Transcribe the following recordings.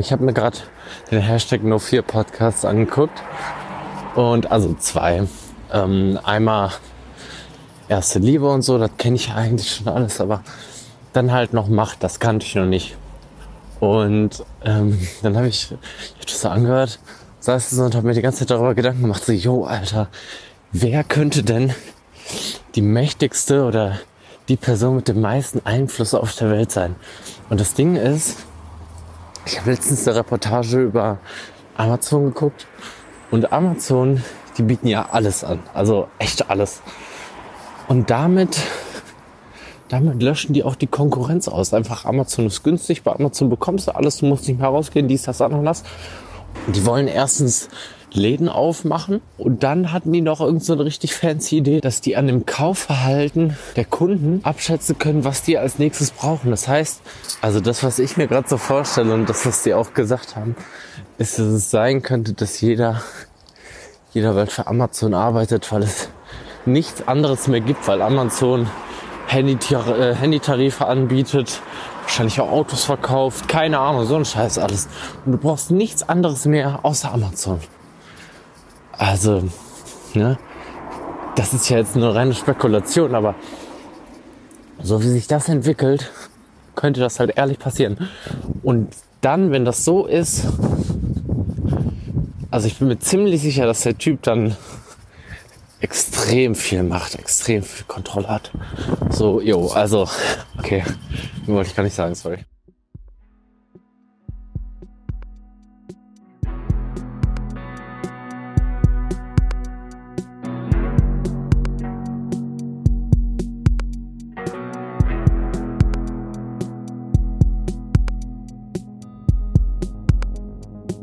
Ich habe mir gerade den Hashtag No4 Podcast angeguckt. Und also zwei. Ähm, einmal erste Liebe und so, das kenne ich eigentlich schon alles, aber dann halt noch Macht, das kannte ich noch nicht. Und ähm, dann habe ich, ich hab das so angehört, saß so und habe mir die ganze Zeit darüber Gedanken gemacht, so, yo, Alter, wer könnte denn die mächtigste oder die Person mit dem meisten Einfluss auf der Welt sein? Und das Ding ist, ich habe letztens eine Reportage über Amazon geguckt und Amazon, die bieten ja alles an, also echt alles. Und damit damit löschen die auch die Konkurrenz aus. Einfach Amazon ist günstig, bei Amazon bekommst du alles, du musst nicht mehr rausgehen, dies, das, Ananas. Und die wollen erstens Läden aufmachen und dann hatten die noch irgend so eine richtig fancy Idee, dass die an dem Kaufverhalten der Kunden abschätzen können, was die als nächstes brauchen. Das heißt, also das, was ich mir gerade so vorstelle und das, was die auch gesagt haben, ist, dass es sein könnte, dass jeder, jeder Welt für Amazon arbeitet, weil es nichts anderes mehr gibt, weil Amazon äh, Handytarife anbietet, wahrscheinlich auch Autos verkauft, keine Ahnung, so ein Scheiß alles. Und du brauchst nichts anderes mehr außer Amazon. Also, ne? Das ist ja jetzt eine reine Spekulation, aber so wie sich das entwickelt, könnte das halt ehrlich passieren. Und dann, wenn das so ist, also ich bin mir ziemlich sicher, dass der Typ dann extrem viel Macht, extrem viel Kontrolle hat. So, jo, also, okay, wollte ich gar nicht sagen, sorry.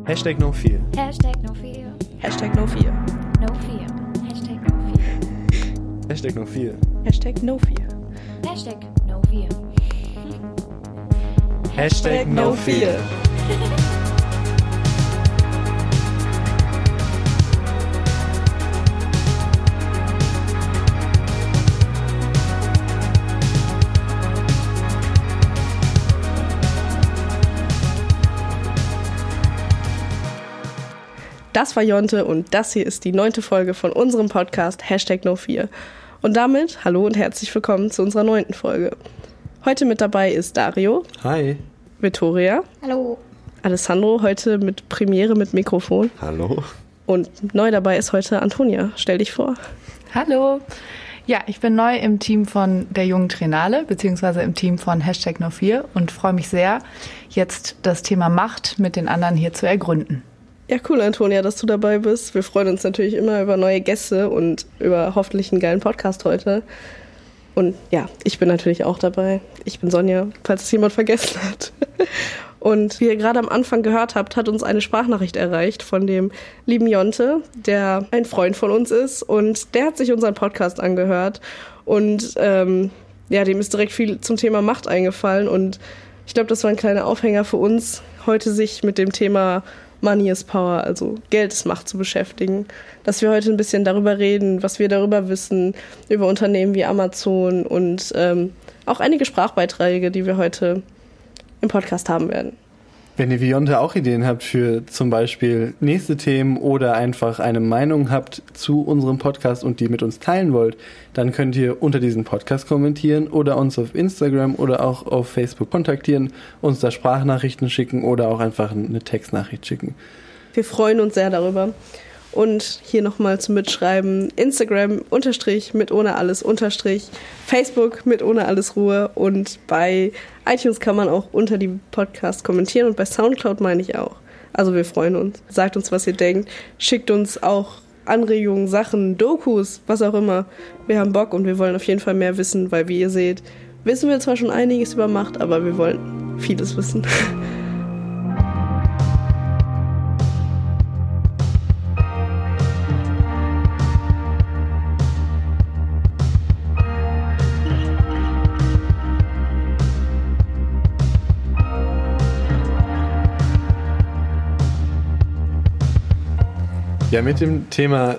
Hashtag no fear. Hashtag no fear. Hashtag no fear. No fear. Hashtag no fear. Hashtag no fear. Hashtag no fear. Hashtag no fear. Hashtag no fear. Das war Jonte und das hier ist die neunte Folge von unserem Podcast Hashtag No4. Und damit hallo und herzlich willkommen zu unserer neunten Folge. Heute mit dabei ist Dario, Hi. Vittoria, Hallo. Alessandro, heute mit Premiere mit Mikrofon. Hallo. Und neu dabei ist heute Antonia. Stell dich vor. Hallo. Ja, ich bin neu im Team von der jungen Trainale, beziehungsweise im Team von Hashtag No4 und freue mich sehr, jetzt das Thema Macht mit den anderen hier zu ergründen. Ja, cool, Antonia, dass du dabei bist. Wir freuen uns natürlich immer über neue Gäste und über hoffentlich einen geilen Podcast heute. Und ja, ich bin natürlich auch dabei. Ich bin Sonja, falls es jemand vergessen hat. Und wie ihr gerade am Anfang gehört habt, hat uns eine Sprachnachricht erreicht von dem lieben Jonte, der ein Freund von uns ist. Und der hat sich unseren Podcast angehört. Und ähm, ja, dem ist direkt viel zum Thema Macht eingefallen. Und ich glaube, das war ein kleiner Aufhänger für uns, heute sich mit dem Thema Money is Power, also Geld ist Macht zu beschäftigen. Dass wir heute ein bisschen darüber reden, was wir darüber wissen, über Unternehmen wie Amazon und ähm, auch einige Sprachbeiträge, die wir heute im Podcast haben werden. Wenn ihr wie Jonte auch Ideen habt für zum Beispiel nächste Themen oder einfach eine Meinung habt zu unserem Podcast und die mit uns teilen wollt, dann könnt ihr unter diesem Podcast kommentieren oder uns auf Instagram oder auch auf Facebook kontaktieren, uns da Sprachnachrichten schicken oder auch einfach eine Textnachricht schicken. Wir freuen uns sehr darüber. Und hier nochmal zum Mitschreiben: Instagram unterstrich mit ohne alles unterstrich, Facebook mit ohne alles Ruhe und bei iTunes kann man auch unter die Podcast kommentieren und bei Soundcloud meine ich auch. Also wir freuen uns. Sagt uns, was ihr denkt. Schickt uns auch Anregungen, Sachen, Dokus, was auch immer. Wir haben Bock und wir wollen auf jeden Fall mehr wissen, weil wie ihr seht, wissen wir zwar schon einiges über Macht, aber wir wollen vieles wissen. Ja, mit dem Thema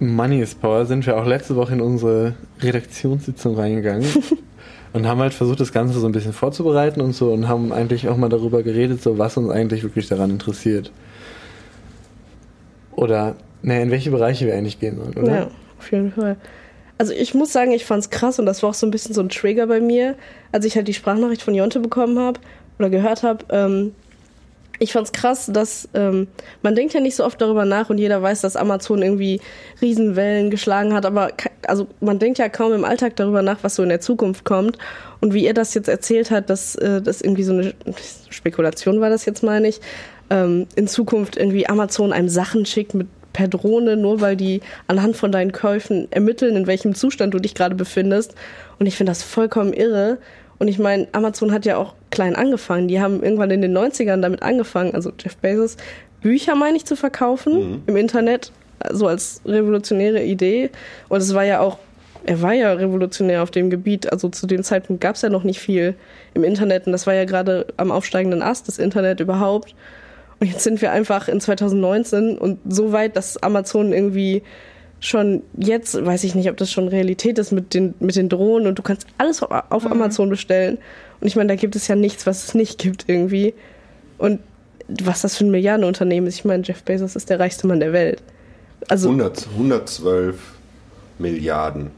Money is Power sind wir auch letzte Woche in unsere Redaktionssitzung reingegangen. und haben halt versucht, das Ganze so ein bisschen vorzubereiten und so und haben eigentlich auch mal darüber geredet, so was uns eigentlich wirklich daran interessiert. Oder, naja, in welche Bereiche wir eigentlich gehen sollen, oder? Ja, auf jeden Fall. Also ich muss sagen, ich fand's krass und das war auch so ein bisschen so ein Trigger bei mir, als ich halt die Sprachnachricht von Jonte bekommen habe oder gehört habe. Ähm, ich fand's krass, dass ähm, man denkt ja nicht so oft darüber nach und jeder weiß, dass Amazon irgendwie Riesenwellen geschlagen hat, aber also man denkt ja kaum im Alltag darüber nach, was so in der Zukunft kommt. Und wie ihr das jetzt erzählt hat, dass äh, das irgendwie so eine Spekulation war, das jetzt meine ich, ähm, in Zukunft irgendwie Amazon einem Sachen schickt mit per Drohne, nur weil die anhand von deinen Käufen ermitteln, in welchem Zustand du dich gerade befindest. Und ich finde das vollkommen irre. Und ich meine, Amazon hat ja auch klein angefangen. Die haben irgendwann in den 90ern damit angefangen, also Jeff Bezos, Bücher, meine ich, zu verkaufen im Internet, so als revolutionäre Idee. Und es war ja auch, er war ja revolutionär auf dem Gebiet. Also zu dem Zeitpunkt gab es ja noch nicht viel im Internet. Und das war ja gerade am aufsteigenden Ast, das Internet überhaupt. Und jetzt sind wir einfach in 2019 und so weit, dass Amazon irgendwie schon jetzt, weiß ich nicht, ob das schon Realität ist mit den, mit den Drohnen und du kannst alles auf, auf Amazon bestellen. Und ich meine, da gibt es ja nichts, was es nicht gibt irgendwie. Und was das für ein Milliardenunternehmen ist. Ich meine, Jeff Bezos ist der reichste Mann der Welt. Also, 100, 112 Milliarden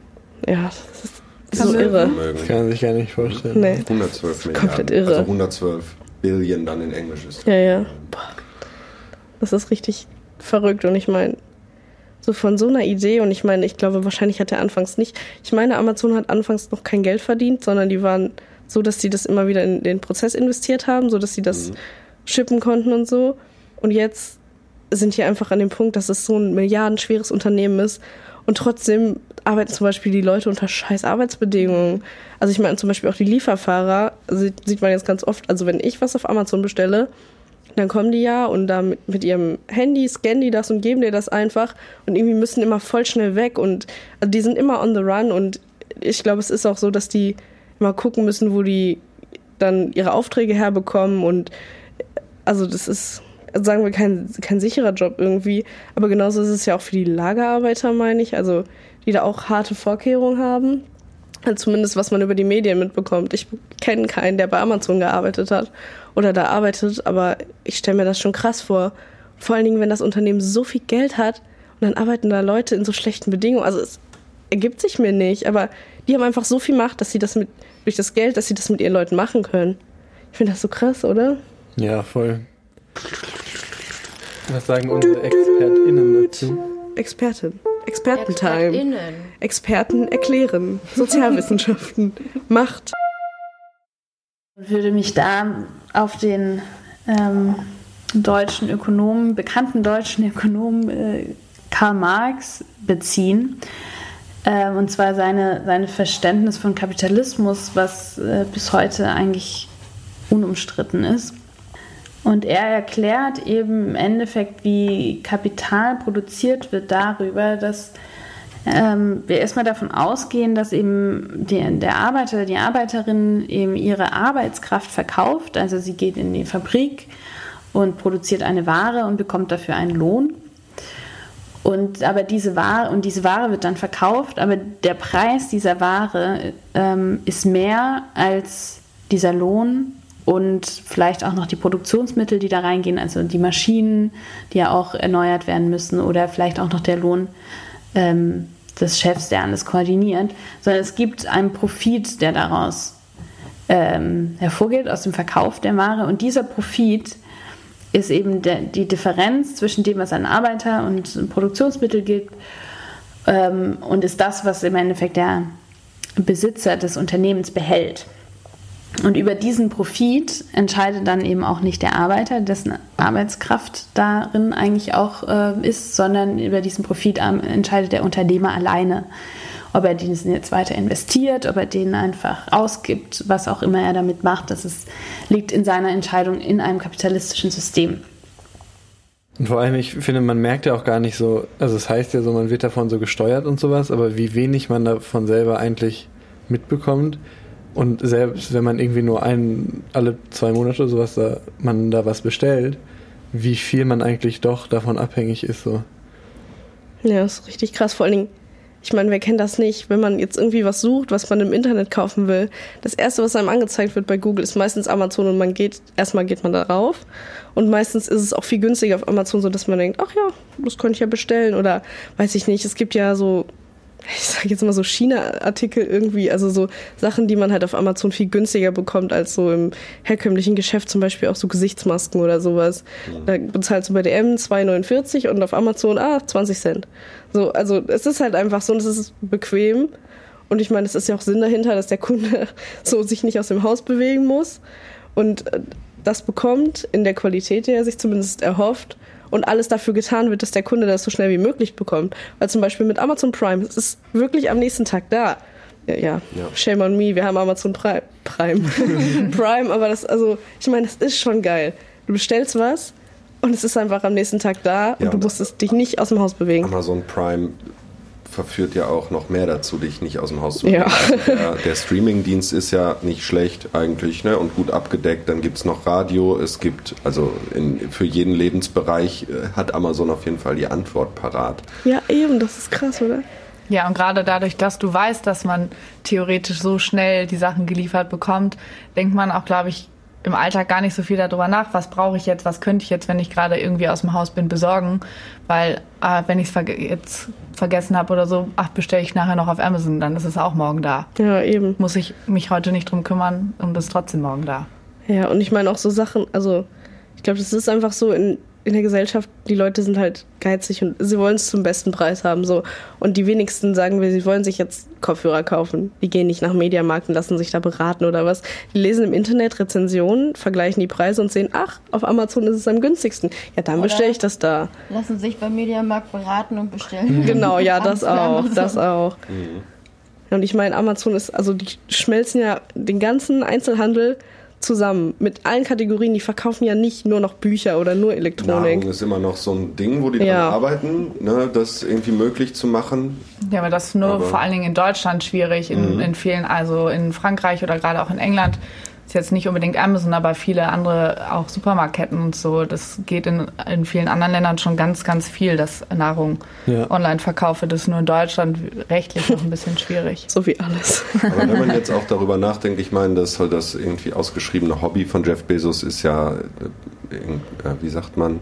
ja, das ist so irre. Vermögen. Das kann man sich gar nicht vorstellen. Nee. 112 Milliarden. komplett irre. Also 112 Billion dann in Englisch ist. Ja, ja. Boah. Das ist richtig verrückt. Und ich meine, so von so einer Idee, und ich meine, ich glaube, wahrscheinlich hat er anfangs nicht. Ich meine, Amazon hat anfangs noch kein Geld verdient, sondern die waren so, dass sie das immer wieder in den Prozess investiert haben, so dass sie das shippen konnten und so. Und jetzt sind die einfach an dem Punkt, dass es so ein milliardenschweres Unternehmen ist. Und trotzdem arbeiten zum Beispiel die Leute unter scheiß Arbeitsbedingungen. Also ich meine zum Beispiel auch die Lieferfahrer, sieht, sieht man jetzt ganz oft. Also wenn ich was auf Amazon bestelle, dann kommen die ja und da mit, ihrem Handy scannen die das und geben dir das einfach. Und irgendwie müssen immer voll schnell weg und also die sind immer on the run. Und ich glaube, es ist auch so, dass die immer gucken müssen, wo die dann ihre Aufträge herbekommen. Und also das ist, sagen wir, kein, kein sicherer Job irgendwie, aber genauso ist es ja auch für die Lagerarbeiter, meine ich, also die da auch harte Vorkehrungen haben. Zumindest was man über die Medien mitbekommt. Ich kenne keinen, der bei Amazon gearbeitet hat oder da arbeitet, aber ich stelle mir das schon krass vor. Vor allen Dingen, wenn das Unternehmen so viel Geld hat und dann arbeiten da Leute in so schlechten Bedingungen. Also es ergibt sich mir nicht, aber die haben einfach so viel Macht, dass sie das mit, durch das Geld, dass sie das mit ihren Leuten machen können. Ich finde das so krass, oder? Ja, voll. Was sagen unsere ExpertInnen dazu? Expertin. Expertentime. Expertinnen. Experten erklären. Sozialwissenschaften. Macht. würde mich da auf den ähm, deutschen Ökonomen, bekannten deutschen Ökonomen äh, Karl Marx beziehen. Ähm, und zwar seine, seine Verständnis von Kapitalismus, was äh, bis heute eigentlich unumstritten ist. Und er erklärt eben im Endeffekt, wie Kapital produziert wird darüber, dass ähm, wir erstmal davon ausgehen, dass eben die, der Arbeiter, die Arbeiterin eben ihre Arbeitskraft verkauft. Also sie geht in die Fabrik und produziert eine Ware und bekommt dafür einen Lohn. Und aber diese Ware und diese Ware wird dann verkauft, aber der Preis dieser Ware ähm, ist mehr als dieser Lohn und vielleicht auch noch die Produktionsmittel, die da reingehen, also die Maschinen, die ja auch erneuert werden müssen oder vielleicht auch noch der Lohn ähm, des Chefs, der alles koordiniert, sondern es gibt einen Profit, der daraus ähm, hervorgeht, aus dem Verkauf der Ware. Und dieser Profit ist eben der, die Differenz zwischen dem, was an Arbeiter und Produktionsmittel gibt ähm, und ist das, was im Endeffekt der Besitzer des Unternehmens behält. Und über diesen Profit entscheidet dann eben auch nicht der Arbeiter, dessen Arbeitskraft darin eigentlich auch äh, ist, sondern über diesen Profit ähm, entscheidet der Unternehmer alleine. Ob er diesen jetzt weiter investiert, ob er den einfach ausgibt, was auch immer er damit macht, das ist, liegt in seiner Entscheidung in einem kapitalistischen System. Und vor allem, ich finde, man merkt ja auch gar nicht so, also es heißt ja so, man wird davon so gesteuert und sowas, aber wie wenig man davon selber eigentlich mitbekommt. Und selbst wenn man irgendwie nur einen, alle zwei Monate oder sowas, da, man da was bestellt, wie viel man eigentlich doch davon abhängig ist, so. Ja, das ist richtig krass. Vor allen Dingen, Ich meine, wer kennt das nicht? Wenn man jetzt irgendwie was sucht, was man im Internet kaufen will, das erste, was einem angezeigt wird bei Google, ist meistens Amazon und man geht, erstmal geht man darauf. Und meistens ist es auch viel günstiger auf Amazon, so dass man denkt, ach ja, das könnte ich ja bestellen. Oder weiß ich nicht, es gibt ja so ich sage jetzt mal so China-Artikel irgendwie, also so Sachen, die man halt auf Amazon viel günstiger bekommt als so im herkömmlichen Geschäft, zum Beispiel auch so Gesichtsmasken oder sowas. Da bezahlst du bei DM 2,49 und auf Amazon, ah, 20 Cent. So, also es ist halt einfach so und es ist bequem. Und ich meine, es ist ja auch Sinn dahinter, dass der Kunde so sich nicht aus dem Haus bewegen muss und äh, das bekommt in der Qualität, die er sich zumindest erhofft und alles dafür getan wird, dass der Kunde das so schnell wie möglich bekommt. Weil zum Beispiel mit Amazon Prime, es ist wirklich am nächsten Tag da. Ja, ja, shame on me, wir haben Amazon Prime. Prime, Prime aber das, also, ich meine, das ist schon geil. Du bestellst was und es ist einfach am nächsten Tag da und Ja, du und- musstest dich nicht aus dem Haus bewegen. Amazon Prime verführt ja auch noch mehr dazu, dich nicht aus dem Haus zu Ja. bewegen. Also der, der Streaming-Dienst ist ja nicht schlecht eigentlich ne? und gut abgedeckt. Dann gibt es noch Radio. Es gibt, also in, für jeden Lebensbereich äh, hat Amazon auf jeden Fall die Antwort parat. Ja, eben, das ist krass, oder? Ja, und gerade dadurch, dass du weißt, dass man theoretisch so schnell die Sachen geliefert bekommt, denkt man auch, glaube ich, im Alltag gar nicht so viel darüber nach, was brauche ich jetzt, was könnte ich jetzt, wenn ich gerade irgendwie aus dem Haus bin, besorgen. Weil äh, wenn ich es verge jetzt vergessen habe oder so, ach, bestelle ich nachher noch auf Amazon, dann ist es auch morgen da. Ja, eben. Muss ich mich heute nicht drum kümmern und ist trotzdem morgen da. Ja, und ich meine auch so Sachen, also ich glaube, das ist einfach so in, in der Gesellschaft, die Leute sind halt geizig und sie wollen es zum besten Preis haben. so Und die wenigsten sagen wir, sie wollen sich jetzt Kopfhörer kaufen. Die gehen nicht nach Mediamarkt und lassen sich da beraten oder was. Die lesen im Internet Rezensionen, vergleichen die Preise und sehen, ach, auf Amazon ist es am günstigsten. Ja, dann bestelle ich das da. Lassen sich beim Mediamarkt beraten und bestellen. Genau, ja, das auch, das auch. Und ich meine, Amazon ist, also die schmelzen ja den ganzen Einzelhandel zusammen mit allen Kategorien. Die verkaufen ja nicht nur noch Bücher oder nur Elektronik. Nahrung ist immer noch so ein Ding, wo die Ja. dran arbeiten, ne? das irgendwie möglich zu machen. Ja, aber das ist nur Aber- vor allen Dingen in Deutschland schwierig. In, in vielen, also in Frankreich oder gerade auch in England ist jetzt nicht unbedingt Amazon, aber viele andere auch Supermarktketten und so. Das geht in, in vielen anderen Ländern schon ganz, ganz viel, dass Nahrung Ja. online verkaufe. Das ist nur in Deutschland rechtlich noch ein bisschen schwierig. So wie alles. Aber wenn man jetzt auch darüber nachdenkt, ich meine, das, das irgendwie ausgeschriebene Hobby von Jeff Bezos ist ja, äh, in- wie sagt man,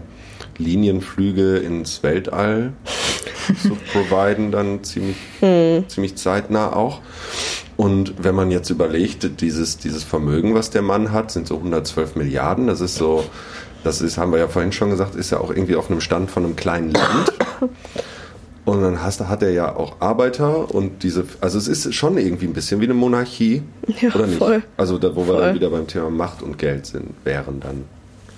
Linienflüge ins Weltall zu providen, dann ziemlich, ziemlich zeitnah auch. Und wenn man jetzt überlegt, dieses, dieses Vermögen, was der Mann hat, sind so 112 Milliarden. Das ist so, das ist, haben wir ja vorhin schon gesagt, ist ja auch irgendwie auf einem Stand von einem kleinen Land. Und dann hast, hat er ja auch Arbeiter und diese, also es ist schon irgendwie ein bisschen wie eine Monarchie, Ja, oder nicht? voll. Also da, wo wir Voll. dann wieder beim Thema Macht und Geld sind, wären dann.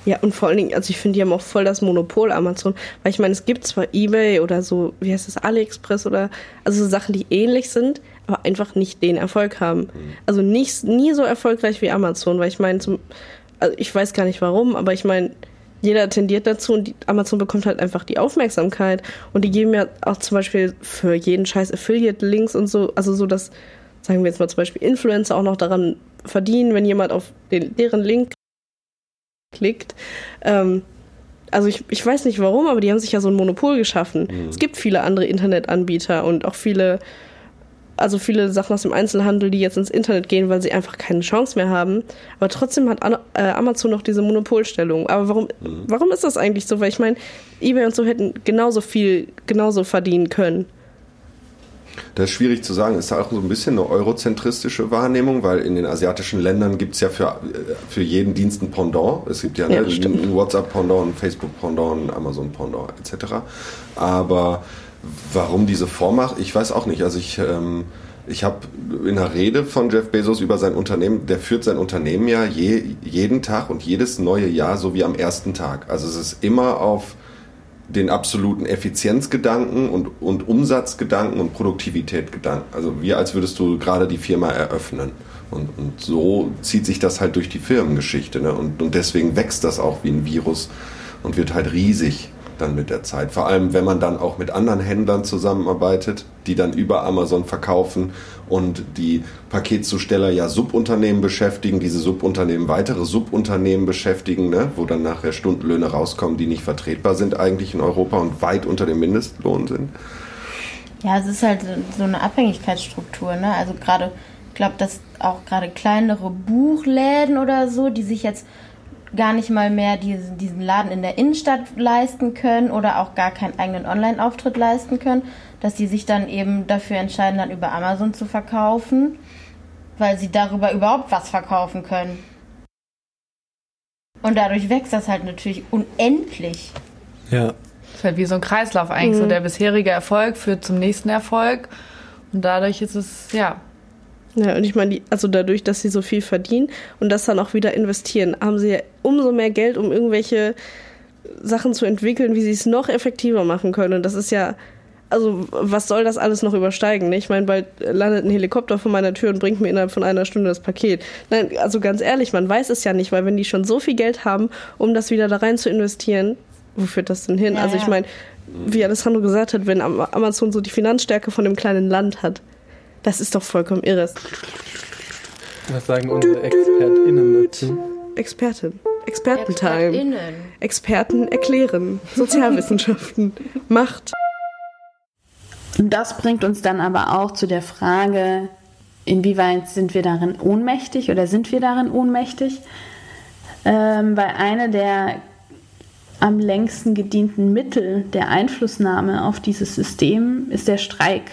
Ja, und vor allen Dingen, also ich finde, die haben auch voll das Monopol Amazon. Weil ich meine, es gibt zwar Ebay oder so, wie heißt das, AliExpress oder, also so Sachen, die ähnlich sind, aber einfach nicht den Erfolg haben. Also nicht, nie so erfolgreich wie Amazon, weil ich meine, also ich weiß gar nicht warum, aber ich meine, jeder tendiert dazu und Amazon bekommt halt einfach die Aufmerksamkeit. Und die geben ja auch zum Beispiel für jeden Scheiß Affiliate-Links und so, also so, dass, sagen wir jetzt mal zum Beispiel Influencer auch noch daran verdienen, wenn jemand auf den, deren Link klickt. Ähm, also ich, ich weiß nicht warum, aber die haben sich ja so ein Monopol geschaffen. Es gibt viele andere Internetanbieter und auch viele, also viele Sachen aus dem Einzelhandel, die jetzt ins Internet gehen, weil sie einfach keine Chance mehr haben. Aber trotzdem hat äh, Amazon noch diese Monopolstellung. Aber warum, warum ist das eigentlich so? Weil ich meine, eBay und so hätten genauso viel, genauso verdienen können. Das ist schwierig zu sagen. Ist auch so ein bisschen eine eurozentristische Wahrnehmung, weil in den asiatischen Ländern gibt es ja für, äh, für jeden Dienst ein Pendant. Es gibt ja, Ja, ne, ein WhatsApp-Pendant, ein Facebook-Pendant, ein Amazon-Pendant etc. Aber warum diese Vormacht, ich weiß auch nicht. Also ich, ähm, ich habe in einer Rede von Jeff Bezos über sein Unternehmen, der führt sein Unternehmen ja je, jeden Tag und jedes neue Jahr so wie am ersten Tag. Also es ist immer auf den absoluten Effizienzgedanken und, und Umsatzgedanken und Produktivitätgedanken. Also wie als würdest du gerade die Firma eröffnen. Und, und so zieht sich das halt durch die Firmengeschichte. Ne? Und, und deswegen wächst das auch wie ein Virus und wird halt riesig dann mit der Zeit. Vor allem, wenn man dann auch mit anderen Händlern zusammenarbeitet, die dann über Amazon verkaufen und die Paketzusteller ja Subunternehmen beschäftigen, diese Subunternehmen weitere Subunternehmen beschäftigen, ne? wo dann nachher Stundenlöhne rauskommen, die nicht vertretbar sind eigentlich in Europa und weit unter dem Mindestlohn sind. Ja, es ist halt so- eine Abhängigkeitsstruktur, ne? Also gerade, ich glaube, dass auch gerade kleinere Buchläden oder so, die sich jetzt gar nicht mal mehr diesen, diesen Laden in der Innenstadt leisten können oder auch gar keinen eigenen Online-Auftritt leisten können, dass die sich dann eben dafür entscheiden, dann über Amazon zu verkaufen, weil sie darüber überhaupt was verkaufen können. Und dadurch wächst das halt natürlich unendlich. Ja. Das ist halt wie so ein Kreislauf eigentlich. So der bisherige Erfolg führt zum nächsten Erfolg. Und dadurch ist es, ja, Ja, und ich meine, also dadurch, dass sie so viel verdienen und das dann auch wieder investieren, haben sie ja umso mehr Geld, um irgendwelche Sachen zu entwickeln, wie sie es noch effektiver machen können. Und das ist ja, also was soll das alles noch übersteigen? Ne? Ich meine, bald landet ein Helikopter vor meiner Tür und bringt mir innerhalb von einer Stunde das Paket. Nein, also ganz ehrlich, man weiß es ja nicht, weil wenn die schon so viel Geld haben, um das wieder da rein zu investieren, wo führt das denn hin? Ja, also ich meine, wie Alessandro gesagt hat, wenn Am- Amazon so die Finanzstärke von einem kleinen Land hat, das ist doch vollkommen irre. Was sagen unsere ExpertInnen dazu? Expertin. Expertentime. Experten erklären. Sozialwissenschaften. Macht. Und das bringt uns dann aber auch zu der Frage, inwieweit sind wir darin ohnmächtig oder sind wir darin ohnmächtig? Ähm, weil eine der am längsten gedienten Mittel der Einflussnahme auf dieses System ist der Streik.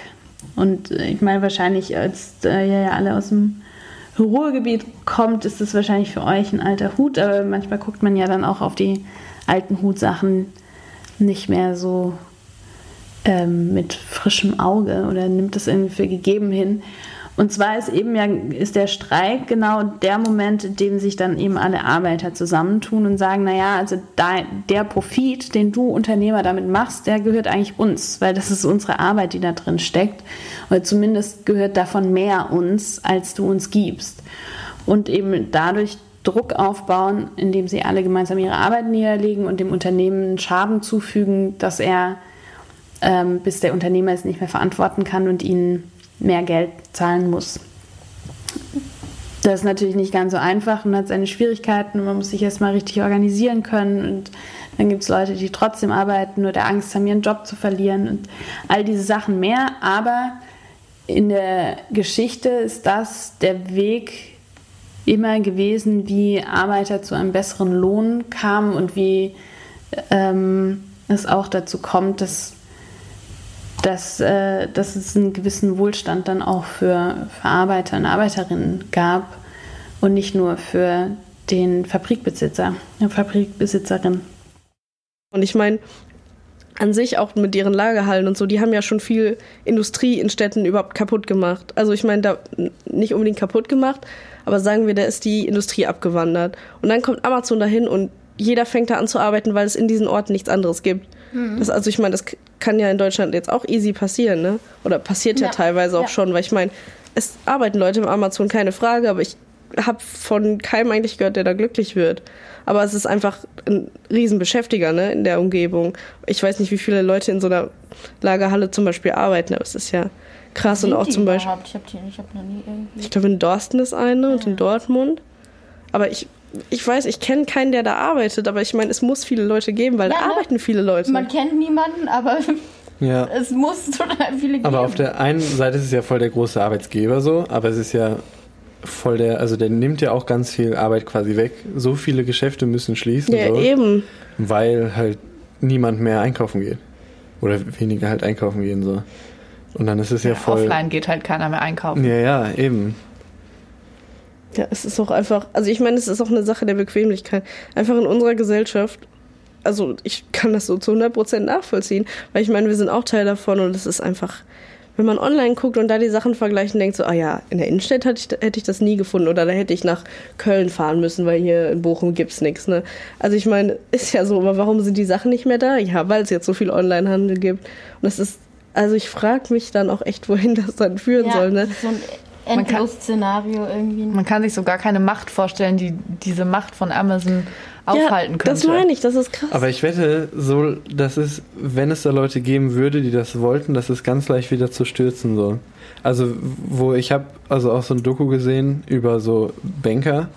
Und äh, ich meine, wahrscheinlich, als äh, ihr ja alle aus dem Ruhrgebiet kommt, ist es wahrscheinlich für euch ein alter Hut, aber manchmal guckt man ja dann auch auf die alten Hutsachen nicht mehr so ähm, mit frischem Auge oder nimmt das irgendwie für gegeben hin. Und zwar ist eben ja ist der Streik genau der Moment, in dem sich dann eben alle Arbeiter zusammentun und sagen, naja, also da, der Profit, den du Unternehmer damit machst, der gehört eigentlich uns, weil das ist unsere Arbeit, die da drin steckt. Oder zumindest gehört davon mehr uns, als du uns gibst. Und eben dadurch Druck aufbauen, indem sie alle gemeinsam ihre Arbeit niederlegen und dem Unternehmen Schaden zufügen, dass er ähm, bis der Unternehmer es nicht mehr verantworten kann und ihnen mehr Geld zahlen muss. Das ist natürlich nicht ganz so einfach und hat seine Schwierigkeiten. Man muss sich erstmal richtig organisieren können und dann gibt es Leute, die trotzdem arbeiten oder Angst haben, ihren Job zu verlieren und all diese Sachen mehr. Aber in der Geschichte ist das der Weg immer gewesen, wie Arbeiter zu einem besseren Lohn kamen und wie ähm, es auch dazu kommt, dass dass, äh, dass es einen gewissen Wohlstand dann auch für, für Arbeiter und Arbeiterinnen gab und nicht nur für den Fabrikbesitzer, eine Fabrikbesitzerin. Und ich meine, an sich auch mit ihren Lagerhallen und so, die haben ja schon viel Industrie in Städten überhaupt kaputt gemacht. Also ich meine, da nicht unbedingt kaputt gemacht, aber sagen wir, da ist die Industrie abgewandert. Und dann kommt Amazon dahin und jeder fängt da an zu arbeiten, weil es in diesen Orten nichts anderes gibt. Das, also ich meine, das kann ja in Deutschland jetzt auch easy passieren, ne? Oder passiert ja, Ja, teilweise auch ja. schon, weil ich meine, es arbeiten Leute im Amazon, keine Frage, aber ich habe von keinem eigentlich gehört, der da glücklich wird. Aber es ist einfach ein Riesenbeschäftiger ne, in der Umgebung. Ich weiß nicht, wie viele Leute in so einer Lagerhalle zum Beispiel arbeiten, aber es ist ja krass und Sind auch die zum Beispiel. überhaupt? Ich habe ich hab noch nie irgendwie. Ich glaube, in Dorsten ist eine und in Dortmund. Aber ich, ich weiß, ich kenne keinen, der da arbeitet, aber ich meine, es muss viele Leute geben, weil Ja, da ne? arbeiten viele Leute. Man kennt niemanden, aber Ja. es muss total viele geben. Aber auf der einen Seite ist es ja voll der große Arbeitsgeber so, aber es ist ja voll der, also der nimmt ja auch ganz viel Arbeit quasi weg. So viele Geschäfte müssen schließen, ja, so, eben. weil halt niemand mehr einkaufen geht. Oder weniger halt einkaufen gehen so. Und dann ist es ja, Ja, voll. offline geht halt keiner mehr einkaufen. Ja, ja, eben. Ja, es ist auch einfach, also ich meine, es ist auch eine Sache der Bequemlichkeit. Einfach in unserer Gesellschaft, also ich kann das so zu 100% nachvollziehen, weil ich meine, wir sind auch Teil davon und es ist einfach, wenn man online guckt und da die Sachen vergleicht und denkt so, ah ja, in der Innenstadt hätte ich, hätte ich das nie gefunden oder da hätte ich nach Köln fahren müssen, weil hier in Bochum gibt's nichts. Ne? Also ich meine, ist ja so, aber warum sind die Sachen nicht mehr da? Ja, weil es jetzt so viel Onlinehandel gibt. Und das ist, also ich frage mich dann auch echt, wohin das dann führen ja, soll. Ne? so ein Endlos-Szenario irgendwie. Man kann sich so gar keine Macht vorstellen, die diese Macht von Amazon aufhalten ja, könnte. das meine ich, das ist krass. Aber ich wette, so, dass es, wenn es da Leute geben würde, die das wollten, dass es ganz leicht wieder zu stürzen soll. Also, wo ich habe also auch so ein Doku gesehen über so Banker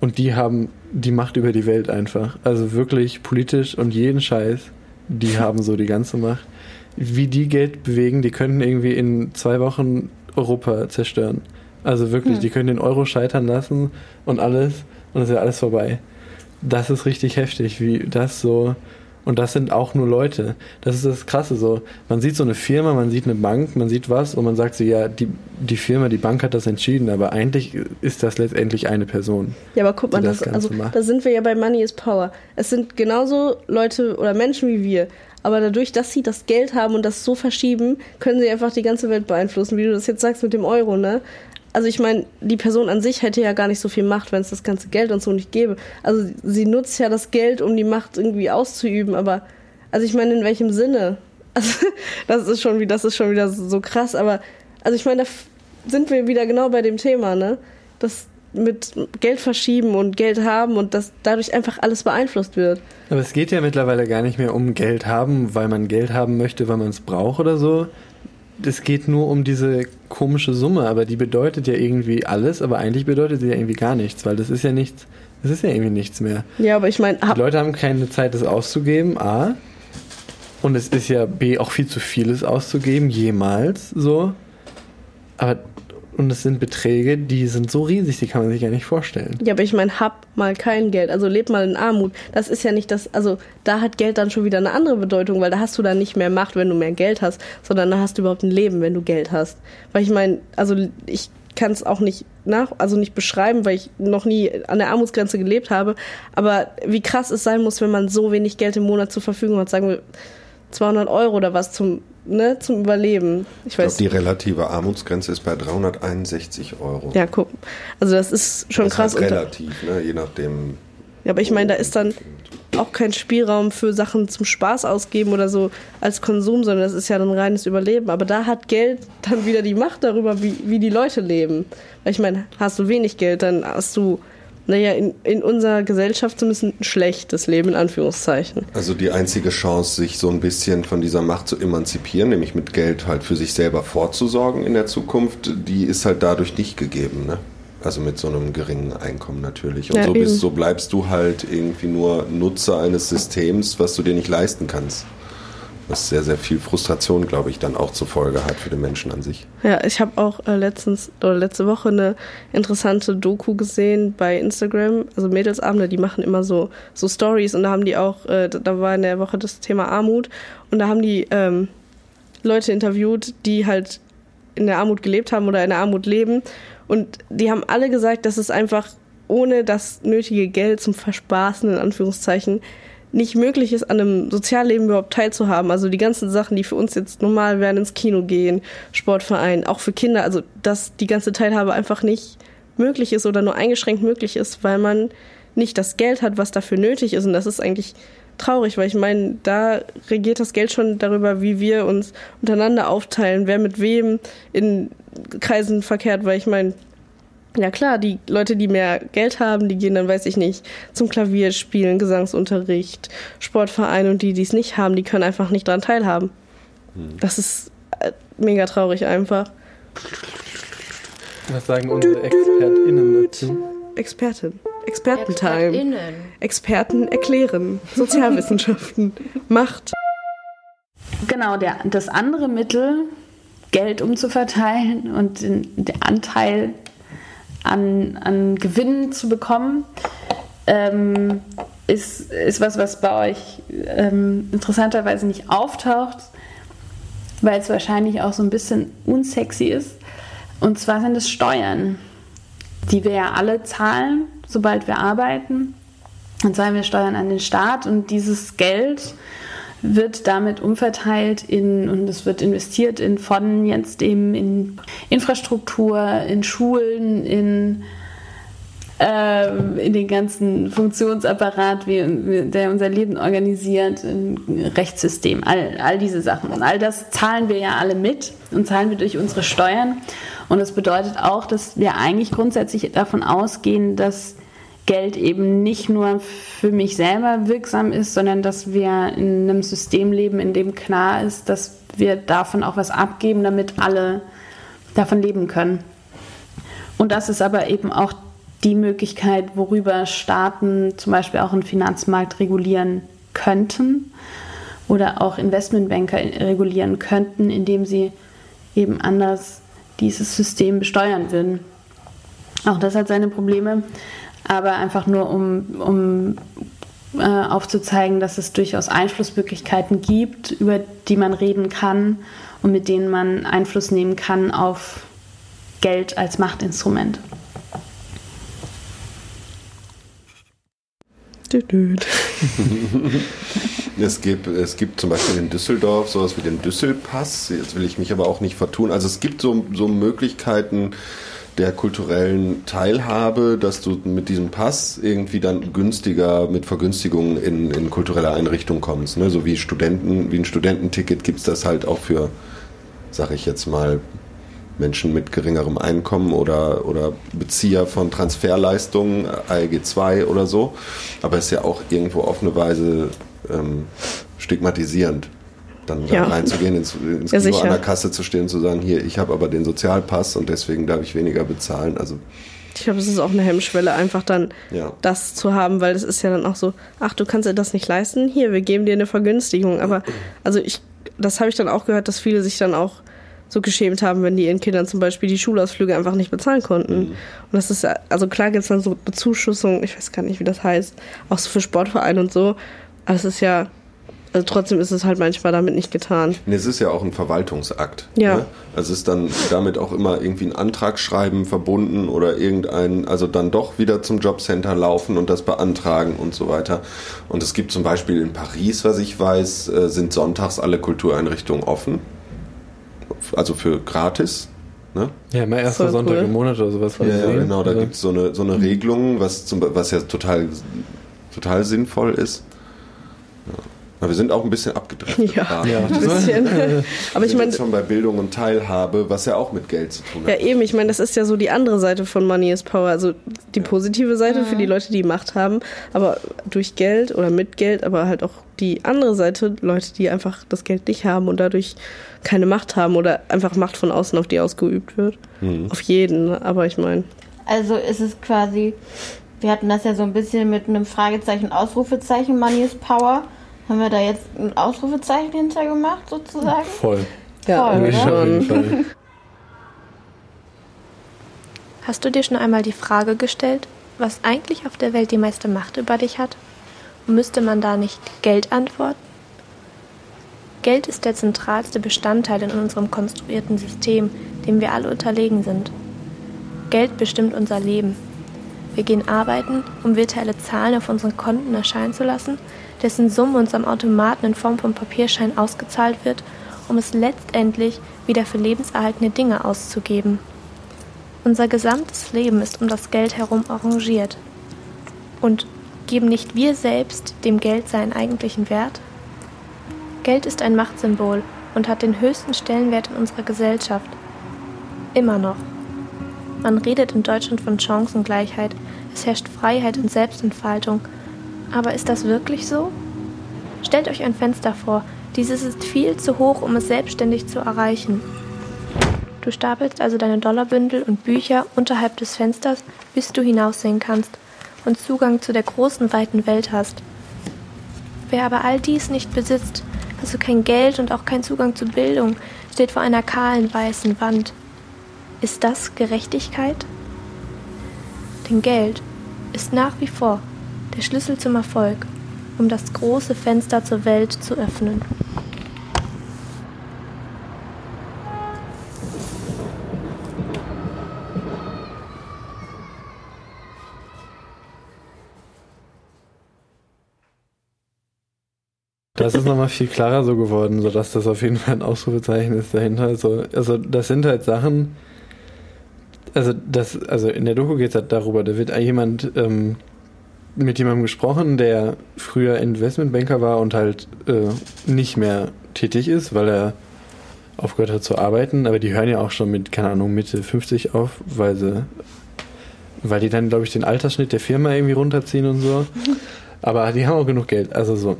und die haben die Macht über die Welt einfach. Also wirklich politisch und jeden Scheiß, die haben so die ganze Macht. wie die Geld bewegen, die könnten irgendwie in zwei Wochen Europa zerstören. Also wirklich, die können den Euro scheitern lassen und alles und es ist ja alles vorbei. Das ist richtig heftig, wie das so. Und das sind auch nur Leute. Das ist das Krasse so. Man sieht so eine Firma, man sieht eine Bank, man sieht was und man sagt so, ja, die, die Firma, die Bank hat das entschieden, aber eigentlich ist das letztendlich eine Person. Ja, aber guck mal, das, das also, da sind wir ja bei Money is Power. Es sind genauso Leute oder Menschen wie wir. Aber dadurch, dass sie das Geld haben und das so verschieben, können sie einfach die ganze Welt beeinflussen, wie du das jetzt sagst mit dem Euro, ne? Also ich meine, die Person an sich hätte ja gar nicht so viel Macht, wenn es das ganze Geld und so nicht gäbe. Also sie nutzt ja das Geld, um die Macht irgendwie auszuüben, aber also ich meine, in welchem Sinne? Also das ist schon wieder, das ist schon wieder so krass, aber also ich meine, da sind wir wieder genau bei dem Thema, ne? Das mit Geld verschieben und Geld haben und dass dadurch einfach alles beeinflusst wird. Aber es geht ja mittlerweile gar nicht mehr um Geld haben, weil man Geld haben möchte, weil man es braucht oder so. Es geht nur um diese komische Summe, aber die bedeutet ja irgendwie alles, aber eigentlich bedeutet sie ja irgendwie gar nichts, weil das ist ja nichts, das ist ja irgendwie nichts mehr. Ja, aber ich meine, Die Leute haben keine Zeit, das auszugeben, A. Und es ist ja B auch viel zu vieles auszugeben, jemals so. Aber und es sind Beträge, die sind so riesig, die kann man sich gar nicht vorstellen. Ja, aber ich meine, hab mal kein Geld, also leb mal in Armut. Das ist ja nicht das, also da hat Geld dann schon wieder eine andere Bedeutung, weil da hast du dann nicht mehr Macht, wenn du mehr Geld hast, sondern da hast du überhaupt ein Leben, wenn du Geld hast. Weil ich meine, also ich kann es auch nicht nach, also nicht beschreiben, weil ich noch nie an der Armutsgrenze gelebt habe. Aber wie krass es sein muss, wenn man so wenig Geld im Monat zur Verfügung hat, sagen wir 200 Euro oder was zum, ne, zum Überleben. Ich Ich glaube, die relative Armutsgrenze ist bei 361 Euro. ja, guck. Also das ist schon das krass. halt unter- relativ, ne? je nachdem. Ja, aber ich meine, da ist dann auch kein Spielraum für Sachen zum Spaß ausgeben oder so als Konsum, sondern das ist ja dann reines Überleben. Aber da hat Geld dann wieder die Macht darüber, wie, wie die Leute leben. Weil ich meine, hast du wenig Geld, dann hast du, naja, in, in unserer Gesellschaft zumindest ein schlechtes Leben, in Anführungszeichen. Also die einzige Chance, sich so ein bisschen von dieser Macht zu emanzipieren, nämlich mit Geld halt für sich selber vorzusorgen in der Zukunft, die ist halt dadurch nicht gegeben, ne? Also mit so einem geringen Einkommen natürlich. Und Ja, so, bist, so bleibst du halt irgendwie nur Nutzer eines Systems, was du dir nicht leisten kannst. Was sehr, sehr viel Frustration, glaube ich, dann auch zur Folge hat für den Menschen an sich. Ja, ich habe auch äh, letztens oder letzte Woche eine interessante Doku gesehen bei Instagram, also Mädelsabende, die machen immer so so Stories und da haben die auch, äh, da- war in der Woche das Thema Armut und da haben die ähm, Leute interviewt, die halt in der Armut gelebt haben oder in der Armut leben und die haben alle gesagt, dass es einfach ohne das nötige Geld zum Verspaßen in Anführungszeichen nicht möglich ist, an einem Sozialleben überhaupt teilzuhaben. Also die ganzen Sachen, die für uns jetzt normal wären, ins Kino gehen, Sportverein, auch für Kinder, also dass die ganze Teilhabe einfach nicht möglich ist oder nur eingeschränkt möglich ist, weil man nicht das Geld hat, was dafür nötig ist. Und das ist eigentlich traurig, weil ich meine, da regiert das Geld schon darüber, wie wir uns untereinander aufteilen, wer mit wem in Kreisen verkehrt, weil ich meine, ja klar, die Leute, die mehr Geld haben, die gehen dann, weiß ich nicht, zum Klavierspielen, Gesangsunterricht, Sportverein und die, die es nicht haben, die können einfach nicht daran teilhaben. Das ist äh, mega traurig einfach. Was sagen unsere ExpertInnen dazu? Expertin. Expertentime. ExpertInnen. Experten erklären. Sozialwissenschaften. Macht. Genau, der, das andere Mittel, Geld umzuverteilen und den, den Anteil an, an Gewinnen zu bekommen, ähm, ist, ist was, was bei euch ähm, interessanterweise nicht auftaucht, weil es wahrscheinlich auch so ein bisschen unsexy ist. Und zwar sind es Steuern, die wir ja alle zahlen, sobald wir arbeiten. Dann zahlen wir Steuern an den Staat und dieses Geld wird damit umverteilt in und es wird investiert in von jetzt eben in Infrastruktur, in Schulen, in, ähm, in den ganzen Funktionsapparat, wie, der unser Leben organisiert, in Rechtssystem, all, all diese Sachen. Und all das zahlen wir ja alle mit und zahlen wir durch unsere Steuern. Und das bedeutet auch, dass wir eigentlich grundsätzlich davon ausgehen, dass Geld eben nicht nur für mich selber wirksam ist, sondern dass wir in einem System leben, in dem klar ist, dass wir davon auch was abgeben, damit alle davon leben können. Und das ist aber eben auch die Möglichkeit, worüber Staaten zum Beispiel auch einen Finanzmarkt regulieren könnten. oder auch Investmentbanker regulieren könnten, indem sie eben anders dieses System besteuern würden. Auch das hat seine Probleme, aber einfach nur um, um äh, aufzuzeigen, dass es durchaus Einflussmöglichkeiten gibt, über die man reden kann und mit denen man Einfluss nehmen kann auf Geld als Machtinstrument. Es gibt, es gibt zum Beispiel in Düsseldorf sowas wie den Düsselpass. Jetzt will ich mich aber auch nicht vertun. Also es gibt so, so Möglichkeiten der kulturellen Teilhabe, dass du mit diesem Pass irgendwie dann günstiger mit Vergünstigungen in, in kulturelle Einrichtungen kommst. Ne? So wie Studenten, wie ein Studententicket gibt es das halt auch für, sag ich jetzt mal, Menschen mit geringerem Einkommen oder, oder Bezieher von Transferleistungen, ALG 2 oder so. Aber es ist ja auch irgendwo auf eine Weise ähm, stigmatisierend, dann da Ja. reinzugehen, ins, ins Ja, Kino an der Kasse zu stehen und zu sagen, hier, ich habe aber den Sozialpass und deswegen darf ich weniger bezahlen. Also Ich glaube, es ist auch eine Hemmschwelle, einfach dann Ja. das zu haben, weil es ist ja dann auch so, ach, du kannst dir das nicht leisten, hier, wir geben dir eine Vergünstigung. Aber also ich, das habe ich dann auch gehört, dass viele sich dann auch so geschämt haben, wenn die ihren Kindern zum Beispiel die Schulausflüge einfach nicht bezahlen konnten. Und das ist ja, also klar gibt es dann so Bezuschussung, ich weiß gar nicht, wie das heißt, auch so für Sportvereine und so. Aber es ist ja, also trotzdem ist es halt manchmal damit nicht getan. Nee, es ist ja auch ein Verwaltungsakt. Ja. Ne? Also es ist dann damit auch immer irgendwie ein Antragsschreiben verbunden oder irgendein, also dann doch wieder zum Jobcenter laufen und das beantragen und so weiter. Und es gibt zum Beispiel in Paris, was ich weiß, äh, sind sonntags alle Kultureinrichtungen offen. Also für gratis. Ne? Ja, immer erster Sonntag cool. im Monat oder sowas. Ja, ja, genau, da Also- gibt es so eine, so eine Regelung, was, zum, was ja total, total sinnvoll ist. Ja. Aber wir sind auch ein bisschen abgedriftet. Ja. Ja. ein bisschen. Aber ich meine, schon bei Bildung und Teilhabe, was ja auch mit Geld zu tun hat. Ja, eben, ich meine, das ist ja so die andere Seite von Money is Power. Also die positive Seite für die Leute, die Macht haben, aber durch Geld oder mit Geld, aber halt auch die andere Seite, Leute, die einfach das Geld nicht haben und dadurch keine Macht haben oder einfach Macht von außen auf die ausgeübt wird. Auf jeden, aber ich meine. Also ist es quasi, wir hatten das ja so ein bisschen mit einem Fragezeichen, Ausrufezeichen, Money is Power. Haben wir da jetzt ein Ausrufezeichen hinter gemacht, sozusagen? Voll. Ja, Voll, schon. Hast du dir schon einmal die Frage gestellt, was eigentlich auf der Welt die meiste Macht über dich hat? Und müsste man da nicht Geld antworten? Geld ist der zentralste Bestandteil in unserem konstruierten System, dem wir alle unterlegen sind. Geld bestimmt unser Leben. Wir gehen arbeiten, um virtuelle Zahlen auf unseren Konten erscheinen zu lassen, dessen Summe uns am Automaten in Form von Papierschein ausgezahlt wird, um es letztendlich wieder für lebenserhaltende Dinge auszugeben. Unser gesamtes Leben ist um das Geld herum arrangiert. Und geben nicht wir selbst dem Geld seinen eigentlichen Wert? Geld ist ein Machtsymbol und hat den höchsten Stellenwert in unserer Gesellschaft. Immer noch. Man redet in Deutschland von Chancengleichheit, es herrscht Freiheit und Selbstentfaltung. Aber ist das wirklich so? Stellt euch ein Fenster vor, dieses ist viel zu hoch, um es selbstständig zu erreichen. Du stapelst also deine Dollarbündel und Bücher unterhalb des Fensters, bis du hinaussehen kannst und Zugang zu der großen, weiten Welt hast. Wer aber all dies nicht besitzt, also kein Geld und auch keinen Zugang zu Bildung, steht vor einer kahlen, weißen Wand. Ist das Gerechtigkeit? Denn Geld ist nach wie vor der Schlüssel zum Erfolg, um das große Fenster zur Welt zu öffnen. Das ist nochmal viel klarer so geworden, sodass das auf jeden Fall ein Ausrufezeichen ist dahinter. Also, also das sind halt Sachen, also das, also in der Doku geht es halt darüber, da wird jemand ähm, mit jemandem gesprochen, der früher Investmentbanker war und halt äh, nicht mehr tätig ist, weil er aufgehört hat zu arbeiten, aber die hören ja auch schon mit, keine Ahnung, Mitte 50 auf, weil sie, weil die dann, glaube ich, den Altersschnitt der Firma irgendwie runterziehen und so. Aber die haben auch genug Geld, also so.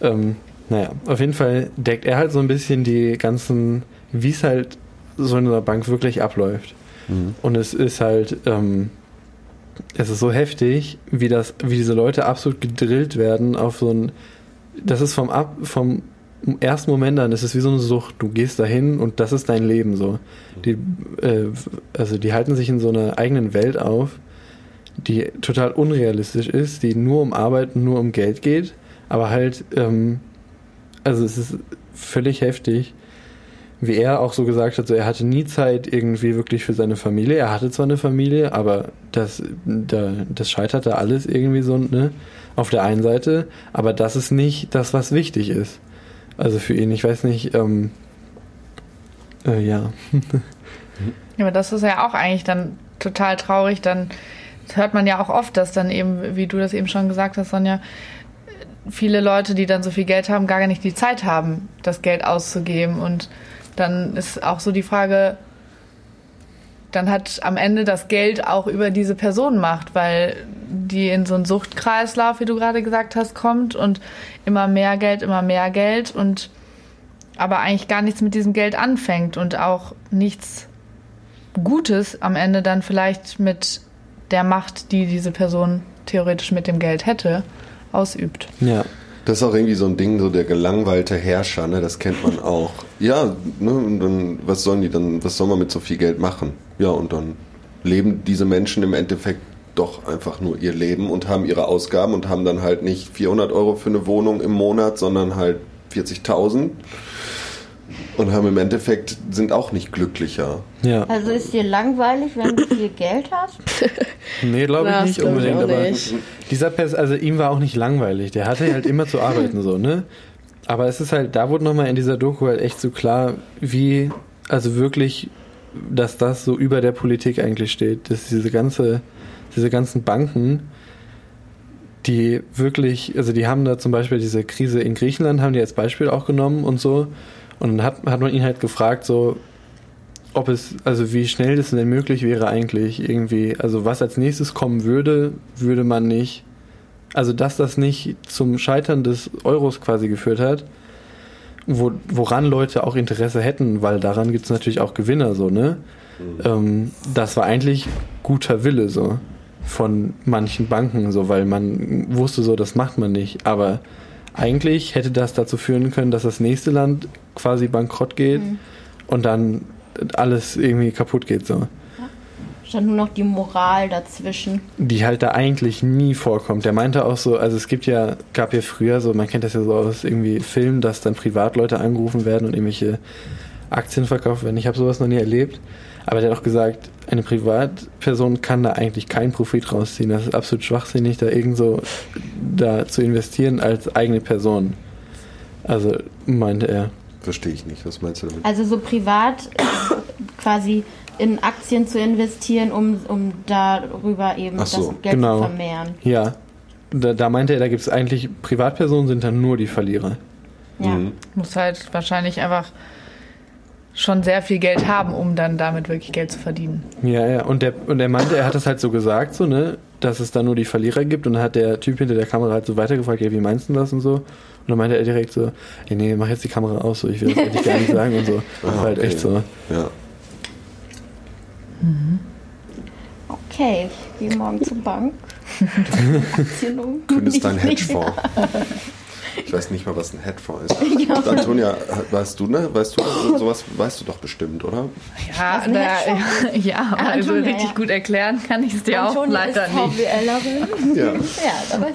Ähm, naja, auf jeden Fall deckt er halt so ein bisschen die ganzen, wie es halt so in einer Bank wirklich abläuft. Und es ist halt, ähm, es ist so heftig, wie das, wie diese Leute absolut gedrillt werden auf so ein, das ist vom Ab, vom ersten Moment an ist es wie so eine Sucht. Du gehst dahin und das ist dein Leben so. Die, äh, also die halten sich in so einer eigenen Welt auf, die total unrealistisch ist, die nur um Arbeit und nur um Geld geht, aber halt, ähm, also es ist völlig heftig, wie er auch so gesagt hat, so er hatte nie Zeit irgendwie wirklich für seine Familie. Er hatte zwar eine Familie, aber das, da, das scheiterte alles irgendwie so, ne? Auf der einen Seite, aber das ist nicht das, was wichtig ist. Also für ihn, ich weiß nicht, ähm, äh, ja. Ja, aber das ist ja auch eigentlich dann total traurig. Dann hört man ja auch oft, dass dann eben, wie du das eben schon gesagt hast, Sonja, viele Leute, die dann so viel Geld haben, gar nicht die Zeit haben, das Geld auszugeben. Und dann ist auch so die Frage, dann hat am Ende das Geld auch über diese Person Macht, weil die in so einen Suchtkreislauf, wie du gerade gesagt hast, kommt und immer mehr Geld, immer mehr Geld und aber eigentlich gar nichts mit diesem Geld anfängt und auch nichts Gutes am Ende dann vielleicht mit der Macht, die diese Person theoretisch mit dem Geld hätte, ausübt. Ja. Das ist auch irgendwie so ein Ding, so der gelangweilte Herrscher, ne? Das kennt man auch. Ja, ne? Und dann, was sollen die dann, was soll man mit so viel Geld machen? Ja, und dann leben diese Menschen im Endeffekt doch einfach nur ihr Leben und haben ihre Ausgaben und haben dann halt nicht 400 Euro für eine Wohnung im Monat, sondern halt 40.000 und haben im Endeffekt sind auch nicht glücklicher. Ja. Also ist dir langweilig, wenn du viel Geld hast? Nee, glaube ich nicht unbedingt, aber nicht. dieser Pers also ihm war auch nicht langweilig. Der hatte halt immer zu arbeiten so, ne? Aber es ist halt, da wurde nochmal in dieser Doku halt echt so klar, wie, also wirklich, dass das so über der Politik eigentlich steht. Dass diese ganze, diese ganzen Banken, die wirklich, also die haben da zum Beispiel diese Krise in Griechenland, haben die als Beispiel auch genommen und so. Und dann hat, hat man ihn halt gefragt, so, ob es, also wie schnell das denn möglich wäre eigentlich irgendwie, also was als nächstes kommen würde, würde man nicht, also dass das nicht zum Scheitern des Euros quasi geführt hat, wo, woran Leute auch Interesse hätten, weil daran gibt es natürlich auch Gewinner, so, ne? Ähm, das war eigentlich guter Wille, so, von manchen Banken, so, weil man wusste so, das macht man nicht, aber eigentlich hätte das dazu führen können, dass das nächste Land quasi bankrott geht und dann alles irgendwie kaputt geht, so. Stand nur noch die Moral dazwischen. die halt da eigentlich nie vorkommt. Der meinte auch so, also es gibt ja, gab ja früher so, man kennt das ja so aus irgendwie Filmen, dass dann Privatleute angerufen werden und irgendwelche Aktien verkauft werden. Ich habe sowas noch nie erlebt. Aber der hat auch gesagt, eine Privatperson kann da eigentlich keinen Profit rausziehen. Das ist absolut schwachsinnig, da irgend so da zu investieren als eigene Person. Also meinte er. Verstehe ich nicht. Was meinst du damit? Also so privat quasi in Aktien zu investieren, um, um darüber eben so, das Geld genau. zu vermehren. Ja. Da, da meinte er, da gibt es eigentlich, Privatpersonen sind dann nur die Verlierer. Ja. Mhm. Muss halt wahrscheinlich einfach schon sehr viel Geld haben, um dann damit wirklich Geld zu verdienen. Ja, ja. Und der, und er meinte, er hat das halt so gesagt, so, ne, dass es da nur die Verlierer gibt. Und dann hat der Typ hinter der Kamera halt so weitergefragt, ja, wie meinst du das und so? Und dann meinte er direkt so, ey, nee, mach jetzt die Kamera aus, so, ich will das eigentlich gar nicht sagen und so. Das war halt okay. echt so. Ja. Okay, ich gehe morgen zur Bank. Aktien um. Könntest dein Hedgefonds. Ich weiß nicht mal, was ein Hedgefonds ist. Antonia, weißt du, ne? Weißt du, sowas weißt du doch bestimmt, oder? Ja, da, Hedgefonds? ja, aber also Antonia, richtig ja. gut erklären kann ich es dir auch Antonia leider ist nicht. Ja.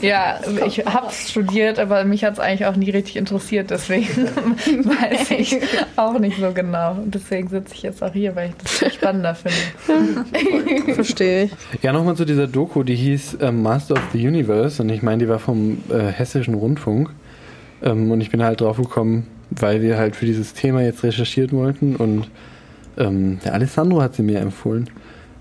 Ja, Ja, ich. Habe es studiert, aber mich hat es eigentlich auch nie richtig interessiert, deswegen weiß ich auch nicht so genau. Und deswegen sitze ich jetzt auch hier, weil ich das viel spannender finde. Verstehe ich. Ja, nochmal zu dieser Doku, die hieß ähm, Master of the Universe und ich meine, die war vom äh, Hessischen Rundfunk. Ähm, und ich bin halt drauf gekommen, weil wir halt für dieses Thema jetzt recherchiert wollten und ähm, der Alessandro hat sie mir empfohlen.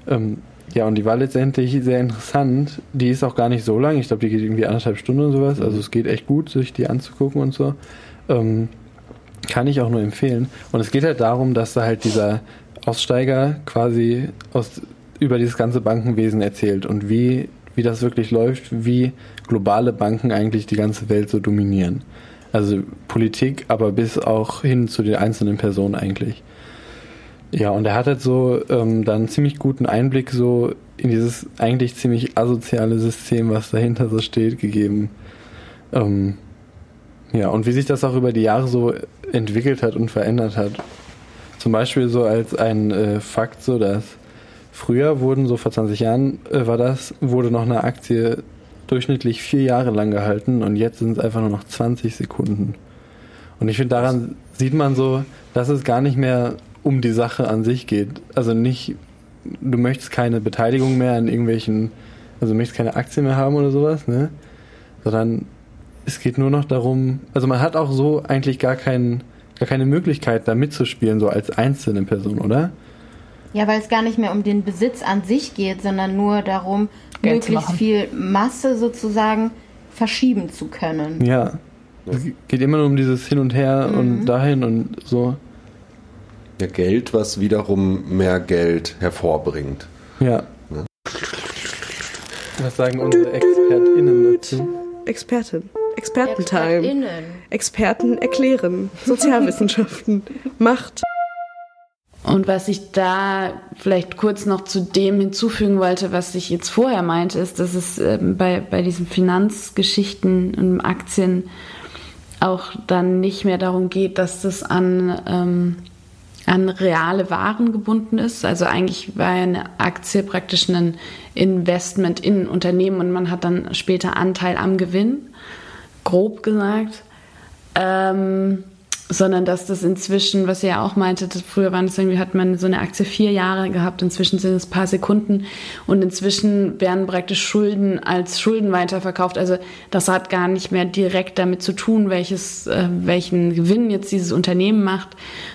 Ähm, ja, und die war letztendlich sehr interessant. Die ist auch gar nicht so lang. Ich glaube, die geht irgendwie anderthalb Stunden und sowas. Also es geht echt gut, sich die anzugucken und so. Ähm, kann ich auch nur empfehlen. Und es geht halt darum, dass da halt dieser Aussteiger quasi aus, über dieses ganze Bankenwesen erzählt und wie, wie das wirklich läuft, wie globale Banken eigentlich die ganze Welt so dominieren. Also Politik, aber bis auch hin zu den einzelnen Personen eigentlich. Ja, und er hat halt so ähm, dann ziemlich guten Einblick so in dieses eigentlich ziemlich asoziale System, was dahinter so steht, gegeben. Ähm, Ja, und wie sich das auch über die Jahre so entwickelt hat und verändert hat. Zum Beispiel so als ein äh, Fakt, so dass früher wurden, so vor 20 Jahren äh, war das, wurde noch eine Aktie durchschnittlich vier Jahre lang gehalten und jetzt sind es einfach nur noch 20 Sekunden. Und ich finde, daran sieht man so, dass es gar nicht mehr um die Sache an sich geht. Also nicht, du möchtest keine Beteiligung mehr an irgendwelchen, also du möchtest keine Aktie mehr haben oder sowas, ne? Sondern es geht nur noch darum, also man hat auch so eigentlich gar, kein, gar keine Möglichkeit, da mitzuspielen, so als einzelne Person, oder? Ja, weil es gar nicht mehr um den Besitz an sich geht, sondern nur darum, Geld möglichst viel Masse sozusagen verschieben zu können. Ja. Es geht immer nur um dieses Hin und Her und dahin und so. Ja, Geld, was wiederum mehr Geld hervorbringt. Ja. Ja. Was sagen unsere ExpertInnen dazu? Expertin. Expertentime. Innen. Experten erklären. Sozialwissenschaften. Macht. Und was ich da vielleicht kurz noch zu dem hinzufügen wollte, was ich jetzt vorher meinte, ist, dass es ähm, bei, bei diesen Finanzgeschichten und Aktien auch dann nicht mehr darum geht, dass das an, ähm, an reale Waren gebunden ist. Also eigentlich war eine Aktie praktisch ein Investment in ein Unternehmen und man hat dann später Anteil am Gewinn, grob gesagt. Ähm, sondern dass das inzwischen, was ihr ja auch meintet, früher waren es irgendwie, hat man so eine Aktie vier Jahre gehabt, inzwischen sind es ein paar Sekunden und inzwischen werden praktisch Schulden als Schulden weiterverkauft. Also das hat gar nicht mehr direkt damit zu tun, welches, äh, welchen Gewinn jetzt dieses Unternehmen macht,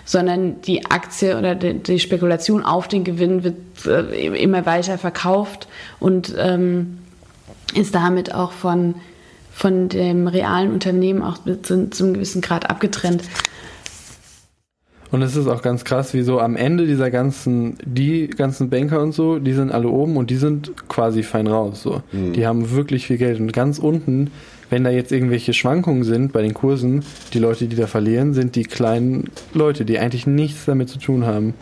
sondern die Aktie oder die, die Spekulation auf den Gewinn wird äh, immer weiter verkauft und ähm, ist damit auch von von dem realen Unternehmen auch zu, zu einem gewissen Grad abgetrennt. Und es ist auch ganz krass, wie so am Ende dieser ganzen, die ganzen Banker und so, die sind alle oben und die sind quasi fein raus. So. Die haben wirklich viel Geld. Und ganz unten, wenn da jetzt irgendwelche Schwankungen sind bei den Kursen, die Leute, die da verlieren, sind die kleinen Leute, die eigentlich nichts damit zu tun haben.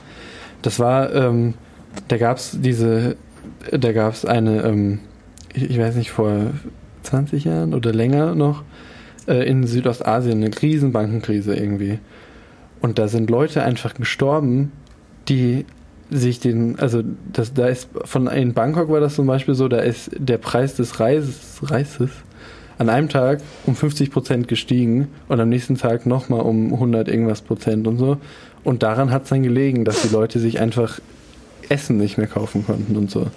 Das war, ähm, da gab's diese, da gab's eine, ähm, ich, ich weiß nicht, vor 20 Jahren oder länger noch, äh, in Südostasien eine Riesenbankenkrise irgendwie. Und da sind Leute einfach gestorben, die sich den, also das, da ist von in Bangkok war das zum Beispiel so, da ist der Preis des Reises, Reises an einem Tag um 50 Prozent gestiegen und am nächsten Tag nochmal um 100 irgendwas Prozent und so. Und daran hat es dann gelegen, dass die Leute sich einfach Essen nicht mehr kaufen konnten und so.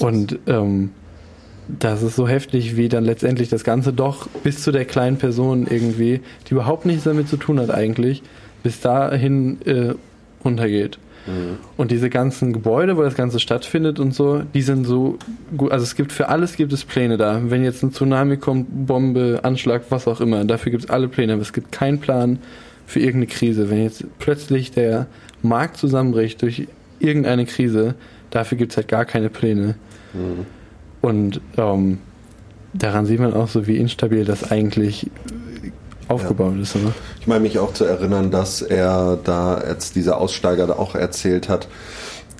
Und ähm, das ist so heftig, wie dann letztendlich das Ganze doch bis zu der kleinen Person irgendwie, die überhaupt nichts damit zu tun hat eigentlich, bis dahin äh, runtergeht. Und diese ganzen Gebäude, wo das Ganze stattfindet und so, die sind so gut. Also es gibt für alles gibt es Pläne da. Wenn jetzt ein Tsunami kommt, Bombe, Anschlag, was auch immer, dafür gibt es alle Pläne. Aber es gibt keinen Plan für irgendeine Krise. Wenn jetzt plötzlich der Markt zusammenbricht durch irgendeine Krise, dafür gibt es halt gar keine Pläne. Und ähm, daran sieht man auch so, wie instabil das eigentlich aufgebaut ist. Oder? Ich meine mich auch zu erinnern, dass er da, als dieser Aussteiger da auch erzählt hat,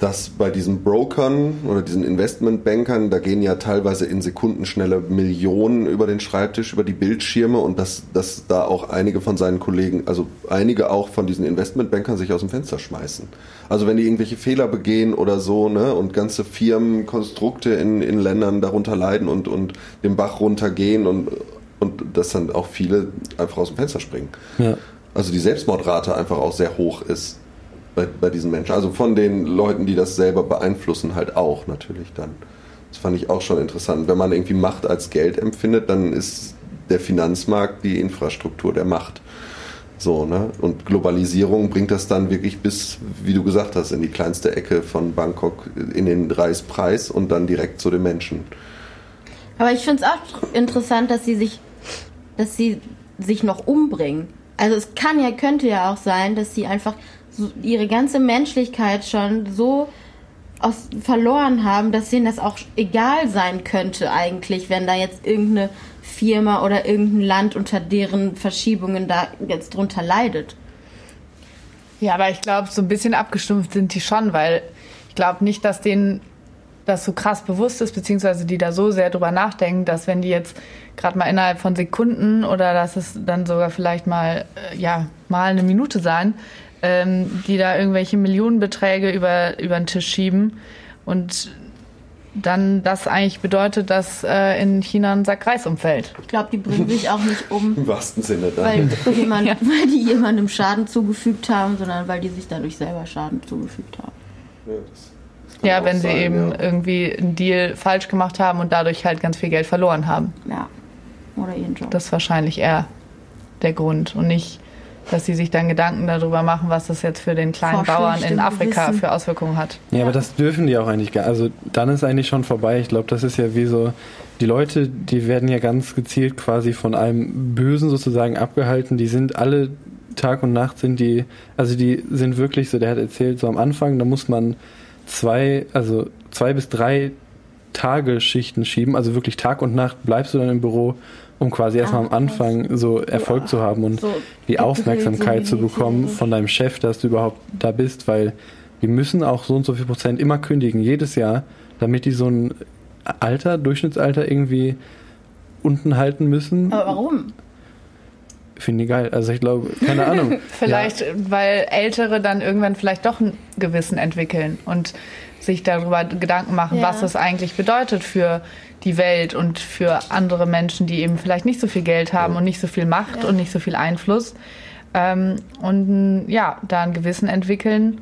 dass bei diesen Brokern oder diesen Investmentbankern, da gehen ja teilweise in Sekundenschnelle Millionen über den Schreibtisch, über die Bildschirme und dass, dass da auch einige von seinen Kollegen, also einige auch von diesen Investmentbankern sich aus dem Fenster schmeißen. Also wenn die irgendwelche Fehler begehen oder so, ne, und ganze Firmen, Konstrukte in, in Ländern darunter leiden und, und den Bach runtergehen und, und dass dann auch viele einfach aus dem Fenster springen. Ja. Also die Selbstmordrate einfach auch sehr hoch ist bei, bei diesen Menschen. Also von den Leuten, die das selber beeinflussen, halt auch natürlich dann. Das fand ich auch schon interessant. Wenn man irgendwie Macht als Geld empfindet, dann ist der Finanzmarkt die Infrastruktur der Macht. So, ne? Und Globalisierung bringt das dann wirklich bis, wie du gesagt hast, in die kleinste Ecke von Bangkok in den Reispreis und dann direkt zu den Menschen. Aber ich finde es auch interessant, dass sie sich, dass sie sich noch umbringen. Also es kann ja, könnte ja auch sein, dass sie einfach ihre ganze Menschlichkeit schon so aus, verloren haben, dass denen das auch egal sein könnte eigentlich, wenn da jetzt irgendeine Firma oder irgendein Land unter deren Verschiebungen da jetzt drunter leidet. Ja, aber ich glaube, so ein bisschen abgestumpft sind die schon, weil ich glaube nicht, dass denen das so krass bewusst ist, beziehungsweise die da so sehr drüber nachdenken, dass wenn die jetzt gerade mal innerhalb von Sekunden oder dass es dann sogar vielleicht mal, äh, ja, mal eine Minute sein, ähm, die da irgendwelche Millionenbeträge über, über den Tisch schieben und dann das eigentlich bedeutet, dass äh, in China ein Sack Reis umfällt. Ich glaube, die bringen sich auch nicht um, Im wahrsten Sinne dann. weil, jemand, weil die jemandem Schaden zugefügt haben, sondern weil die sich dadurch selber Schaden zugefügt haben. Ja, Ja, wenn sie sein, eben ja. irgendwie einen Deal falsch gemacht haben und dadurch halt ganz viel Geld verloren haben. Ja. Oder ihren Job. Das ist wahrscheinlich eher der Grund und nicht, dass sie sich dann Gedanken darüber machen, was das jetzt für den kleinen Bauern in Afrika Gewissen. für Auswirkungen hat. Ja, aber das dürfen die auch eigentlich gar. Also dann ist eigentlich schon vorbei. Ich glaube, das ist ja wie so, die Leute, die werden ja ganz gezielt quasi von allem Bösen sozusagen abgehalten. Die sind alle Tag und Nacht sind die, also die sind wirklich so, der hat erzählt, so am Anfang, da muss man zwei, also zwei bis drei Tage Schichten schieben, also wirklich Tag und Nacht bleibst du dann im Büro, um quasi erstmal am. Anfang so Erfolg zu haben und die Aufmerksamkeit zu bekommen von deinem Chef, dass du überhaupt da bist, weil wir müssen auch so und so viel Prozent immer kündigen, jedes Jahr, damit die so ein Alter, Durchschnittsalter irgendwie unten halten müssen. Aber warum? Finde ich geil. Also ich glaube, keine Ahnung. Vielleicht, weil Ältere dann irgendwann vielleicht doch ein Gewissen entwickeln und sich darüber Gedanken machen, Ja. was es eigentlich bedeutet für die Welt und für andere Menschen, die eben vielleicht nicht so viel Geld haben und nicht so viel Macht Ja. und nicht so viel Einfluss. Ähm, und ja, da ein Gewissen entwickeln,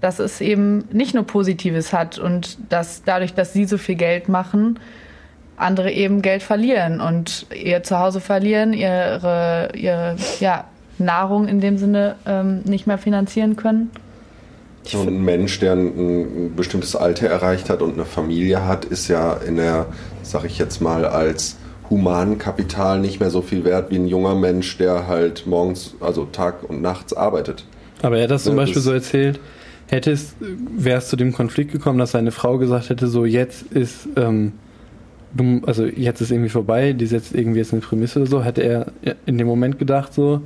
dass es eben nicht nur Positives hat und dass dadurch, dass sie so viel Geld machen, andere eben Geld verlieren und ihr Zuhause verlieren, ihre, ihre ja, Nahrung in dem Sinne ähm, nicht mehr finanzieren können. So ein Mensch, der ein, ein bestimmtes Alter erreicht hat und eine Familie hat, ist ja in der, sag ich jetzt mal, als Humankapital nicht mehr so viel wert wie ein junger Mensch, der halt morgens, also Tag und nachts arbeitet. Aber er hat das zum Ja, Beispiel das- so erzählt, hätte es, wäre es zu dem Konflikt gekommen, dass seine Frau gesagt hätte, so jetzt ist, ähm, also jetzt ist irgendwie vorbei, die setzt irgendwie jetzt eine Prämisse oder so, hätte er in dem Moment gedacht so,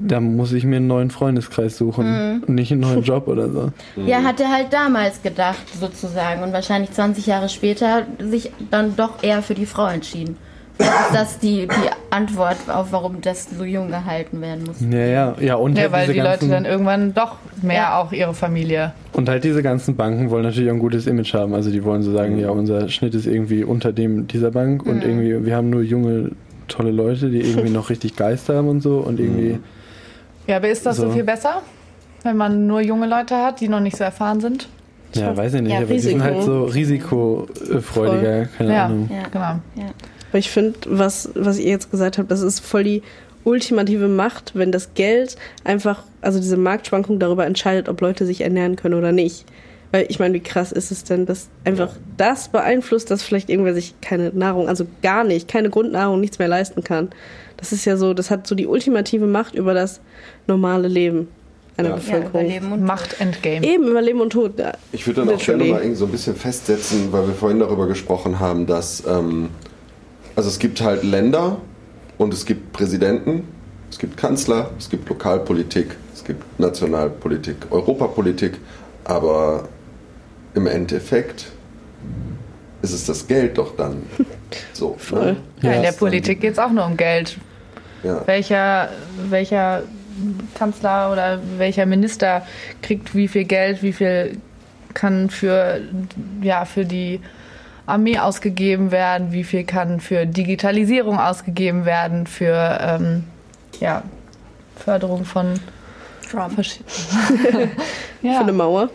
da muss ich mir einen neuen Freundeskreis suchen und nicht einen neuen Job oder so. Ja, hat er halt damals gedacht, sozusagen. Und wahrscheinlich 20 Jahre später sich dann doch eher für die Frau entschieden. Vielleicht ist das die, die Antwort auf, warum das so jung gehalten werden muss. Ja, ja, ja und Ja, halt weil diese die Leute ganzen, dann irgendwann doch mehr Ja. auch ihre Familie. und halt diese ganzen Banken wollen natürlich auch ein gutes Image haben. Also die wollen so sagen, ja, unser Schnitt ist irgendwie unter dem dieser Bank und irgendwie wir haben nur junge tolle Leute, die irgendwie noch richtig Geist haben und so und irgendwie Ja, aber ist das so, So. viel besser, wenn man nur junge Leute hat, die noch nicht so erfahren sind? Ja, weiß ich nicht, Ja, aber die sind Risiko. halt so risikofreudiger, keine Ja. Ahnung. Ja. Genau. Ja. Aber ich finde, was, was ihr jetzt gesagt habt, das ist voll die ultimative Macht, wenn das Geld einfach, also diese Marktschwankung darüber entscheidet, ob Leute sich ernähren können oder nicht. Weil ich meine, wie krass ist es denn, dass einfach das beeinflusst, dass vielleicht irgendwer sich keine Nahrung, also gar nicht, keine Grundnahrung, nichts mehr leisten kann. Das ist ja so, das hat so die ultimative Macht über das normale Leben einer Ja. Ja, Bevölkerung. überleben und Macht Endgame. Eben über Leben und Tod. Ja. Ich würde dann auch gerne mal irgendwie so ein bisschen festsetzen, weil wir vorhin darüber gesprochen haben, dass ähm, also es gibt halt Länder und es gibt Präsidenten, es gibt Kanzler, es gibt Lokalpolitik, es gibt Nationalpolitik, Europapolitik, aber im Endeffekt ist es das Geld doch dann so. Voll. Ne? Ja, in Ja, der Politik geht es auch nur um Geld. Ja. Welcher, welcher Kanzler oder welcher Minister kriegt wie viel Geld, wie viel kann für, ja, für die Armee ausgegeben werden, wie viel kann für Digitalisierung ausgegeben werden, für ähm, ja, Förderung von Trump. verschi- Für ja. eine Mauer,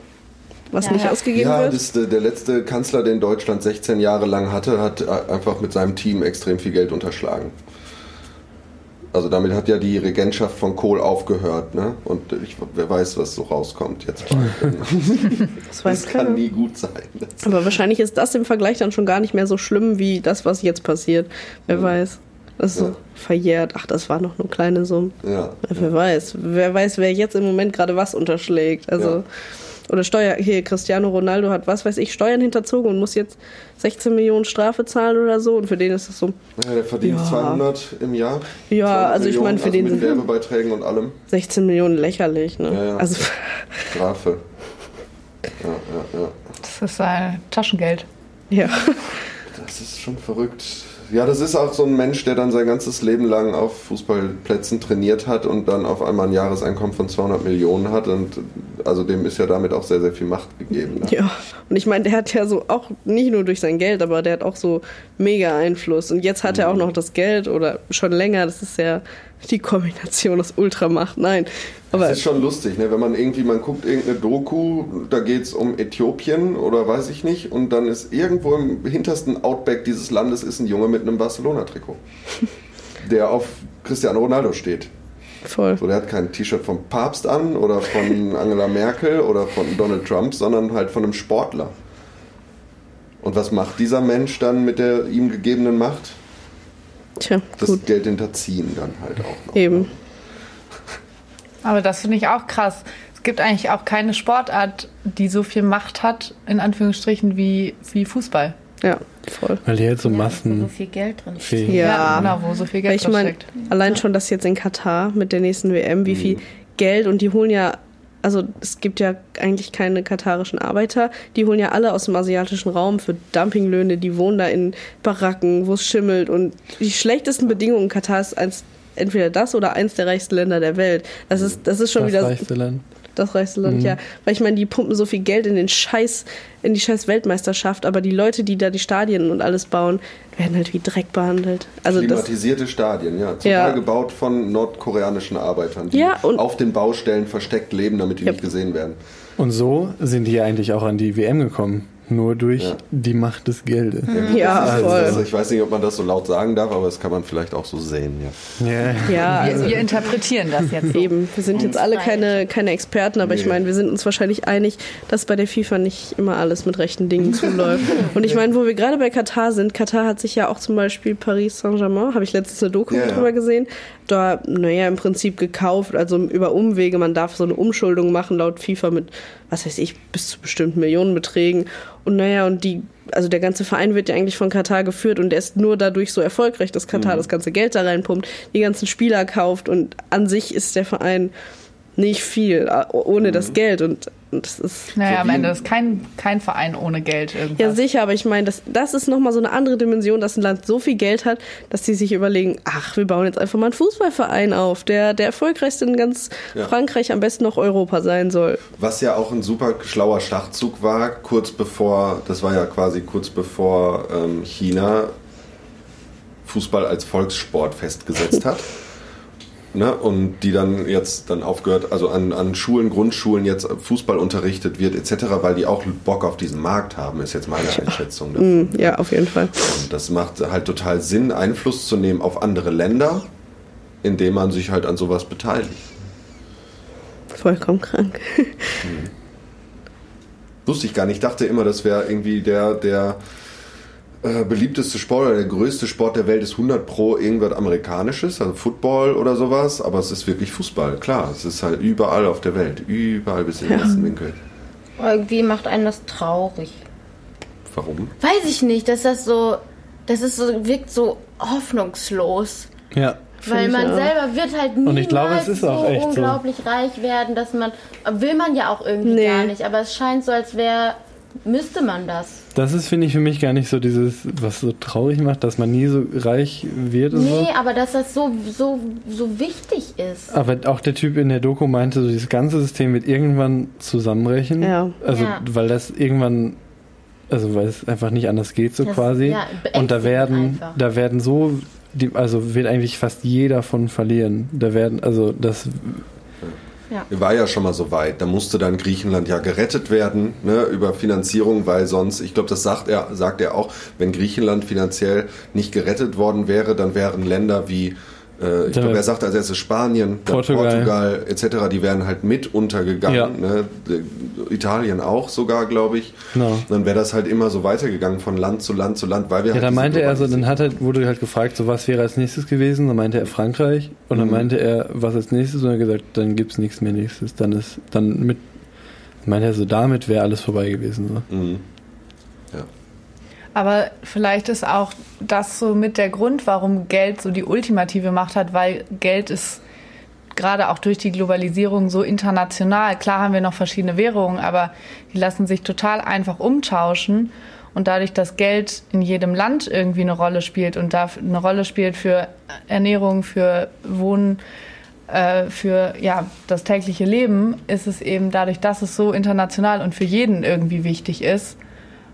was Ja. nicht Ja. ausgegeben Ja, wird. das, der der letzte Kanzler, den Deutschland 16 Jahre lang hatte, hat äh, einfach mit seinem Team extrem viel Geld unterschlagen. Also damit hat ja die Regentschaft von Kohl aufgehört, ne? Und ich, wer weiß, was so rauskommt jetzt das weiß das kann keiner. nie gut sein. Aber wahrscheinlich ist das im Vergleich dann schon gar nicht mehr so schlimm wie das, was jetzt passiert. Wer weiß. Das ist Ja. so verjährt. Ach, das war noch nur kleine Summen. ja. Ja, Wer weiß. Wer weiß, wer jetzt im Moment gerade was unterschlägt. Also. Oder Steuer, hier, Cristiano Ronaldo hat, was weiß ich, Steuern hinterzogen und muss jetzt 16 Millionen Strafe zahlen oder so. Und für den ist das so, ja, der verdient Ja. 200 im Jahr. Ja, 200 also ich meine, für also den mit sind- Werbebeiträgen und allem. 16 Millionen lächerlich, ne? Ja, ja. Also, Strafe. Ja, ja, ja. Das Das ist ein Taschengeld. Ja. Das ist schon verrückt. Ja, das ist auch so ein Mensch, der dann sein ganzes Leben lang auf Fußballplätzen trainiert hat und dann auf einmal ein Jahreseinkommen von 200 Millionen hat. Und also dem ist ja damit auch sehr, sehr viel Macht gegeben. Ne? Ja, und ich meine, der hat ja so auch nicht nur durch sein Geld, aber der hat auch so mega Einfluss. Und jetzt hat er auch noch das Geld oder schon länger. Das ist ja die Kombination aus Ultramacht. Nein, aber Das ist schon lustig, ne? wenn man irgendwie, man guckt irgendeine Doku, da geht es um Äthiopien oder weiß ich nicht, und dann ist irgendwo im hintersten Outback dieses Landes ist ein Junge mit einem Barcelona-Trikot, der auf Cristiano Ronaldo steht. voll. So, der hat kein T-Shirt vom Papst an oder von Angela Merkel oder von Donald Trump, sondern halt von einem Sportler. Und was macht dieser Mensch dann mit der ihm gegebenen Macht? Tja, Das gut. Geld hinterziehen dann halt auch noch. Eben. Aber das finde ich auch krass. Es gibt eigentlich auch keine Sportart, die so viel Macht hat, in Anführungsstrichen, wie, wie Fußball. Ja, voll. Weil die halt so Ja, wo so Massen. viel Geld drin steht. Fähig. Ja. genau, wo so viel Geld ich meine, drin steckt. allein schon das jetzt in Katar mit der nächsten WM, wie viel Geld und die holen ja, also es gibt ja eigentlich keine katarischen Arbeiter, die holen ja alle aus dem asiatischen Raum für Dumpinglöhne, die wohnen da in Baracken, wo es schimmelt und die schlechtesten Bedingungen Katar ist eins, entweder das oder eins der reichsten Länder der Welt. Das ist, das ist schon Das wieder reichste Land. Das reichste Land, Mhm. ja. Weil ich meine, die pumpen so viel Geld in den Scheiß, in die scheiß Weltmeisterschaft, aber die Leute, die da die Stadien und alles bauen, werden halt wie Dreck behandelt. Also das, Klimatisierte Stadien, ja. Zum Ja. Teil gebaut von nordkoreanischen Arbeitern, die Ja, und- auf den Baustellen versteckt leben, damit die Ja. nicht gesehen werden. Und so sind die ja eigentlich auch an die WM gekommen. Nur durch Ja. die Macht des Geldes. ja, Also, voll. also ich weiß nicht, ob man das so laut sagen darf, aber das kann man vielleicht auch so sehen, ja. Ja. ja, also Wir, wir interpretieren das jetzt so. Eben, wir sind jetzt alle keine, keine Experten, aber ich Nee. meine, wir sind uns wahrscheinlich einig, dass bei der FIFA nicht immer alles mit rechten Dingen zuläuft. Und ich meine, wo wir gerade bei Katar sind, Katar hat sich ja auch zum Beispiel Paris Saint-Germain, habe ich letztens eine Doku Ja, ja. drüber gesehen, da, naja, im Prinzip gekauft, also über Umwege, man darf so eine Umschuldung machen laut FIFA mit, was weiß ich, bis zu bestimmten Millionenbeträgen. Und naja, und die, also der ganze Verein wird ja eigentlich von Katar geführt und der ist nur dadurch so erfolgreich, dass Katar das ganze Geld da reinpumpt, die ganzen Spieler kauft. Und an sich ist der Verein nicht viel ohne das Geld und, und das ist Naja, So am Ende ist kein, kein Verein ohne Geld irgendwas. ja sicher, aber ich meine, das, das ist nochmal so eine andere Dimension, dass ein Land so viel Geld hat, dass sie sich überlegen, ach, wir bauen jetzt einfach mal einen Fußballverein auf, der der erfolgreichste in ganz Ja. Frankreich, am besten noch Europa sein soll. Was ja auch ein super schlauer Schachzug war, kurz bevor, das war ja quasi kurz bevor ähm, China Fußball als Volkssport festgesetzt hat. Ne, und die dann jetzt dann aufgehört, also an, an Schulen, Grundschulen jetzt Fußball unterrichtet wird, etc., weil die auch Bock auf diesen Markt haben, ist jetzt meine Einschätzung. davon. Mm, Ja, auf jeden Fall. Und das macht halt total Sinn, Einfluss zu nehmen auf andere Länder, indem man sich halt an sowas beteiligt. Vollkommen krank. Wusste ich gar nicht. Ich dachte immer, das wäre irgendwie der, der äh, beliebteste Sport oder der größte Sport der Welt ist 100 pro irgendwas Amerikanisches, also Football oder sowas. Aber es ist wirklich Fußball, klar. Es ist halt überall auf der Welt. Überall bis in den letzten Winkel. Irgendwie macht einen das traurig. Warum? Weiß ich nicht, dass das so, das ist so, wirkt so hoffnungslos. Ja. Weil man auch. selber wird halt niemals Und ich glaube, es ist so auch echt so. unglaublich reich werden, dass man, will man ja auch irgendwie Nee. gar nicht, aber es scheint so, als wäre, müsste man das. Das ist, finde ich, für mich gar nicht so dieses, was so traurig macht, dass man nie so reich wird und so. Nee, aber dass das so, so, so wichtig ist. Aber auch der Typ in der Doku meinte, so dieses ganze System wird irgendwann zusammenbrechen. Ja. Also, Ja. weil das irgendwann, also weil es einfach nicht anders geht, so Das- quasi. ja, und da werden, einfach. da werden so, die, also wird eigentlich fast jeder von verlieren. Da werden, also das, War ja schon mal so weit. Da musste dann Griechenland ja gerettet werden ne, über Finanzierung, weil sonst, ich glaube, das sagt er, sagt er auch, wenn Griechenland finanziell nicht gerettet worden wäre, dann wären Länder wie, ich Dann glaube, er sagt als erstes Spanien, Portugal. Portugal etc., die wären halt mit untergegangen. Ja. Ne? D- Italien auch sogar, glaube ich. Genau. Dann wäre das halt immer so weitergegangen von Land zu Land zu Land, weil wir ja, halt da meinte er so, dann hat er, wurde halt gefragt, so was wäre als nächstes gewesen, dann meinte er Frankreich und dann Mhm. meinte er, was als nächstes und er hat gesagt, dann gibt's nichts mehr nächstes, dann ist, dann mit, meinte er so, damit wäre alles vorbei gewesen. So. Mhm. Aber vielleicht ist auch das so mit der Grund, warum Geld so die ultimative Macht hat, weil Geld ist gerade auch durch die Globalisierung so international. Klar haben wir noch verschiedene Währungen, aber die lassen sich total einfach umtauschen. Und dadurch, dass Geld in jedem Land irgendwie eine Rolle spielt und da eine Rolle spielt für Ernährung, für Wohnen, äh, für ja, das tägliche Leben, ist es eben dadurch, dass es so international und für jeden irgendwie wichtig ist,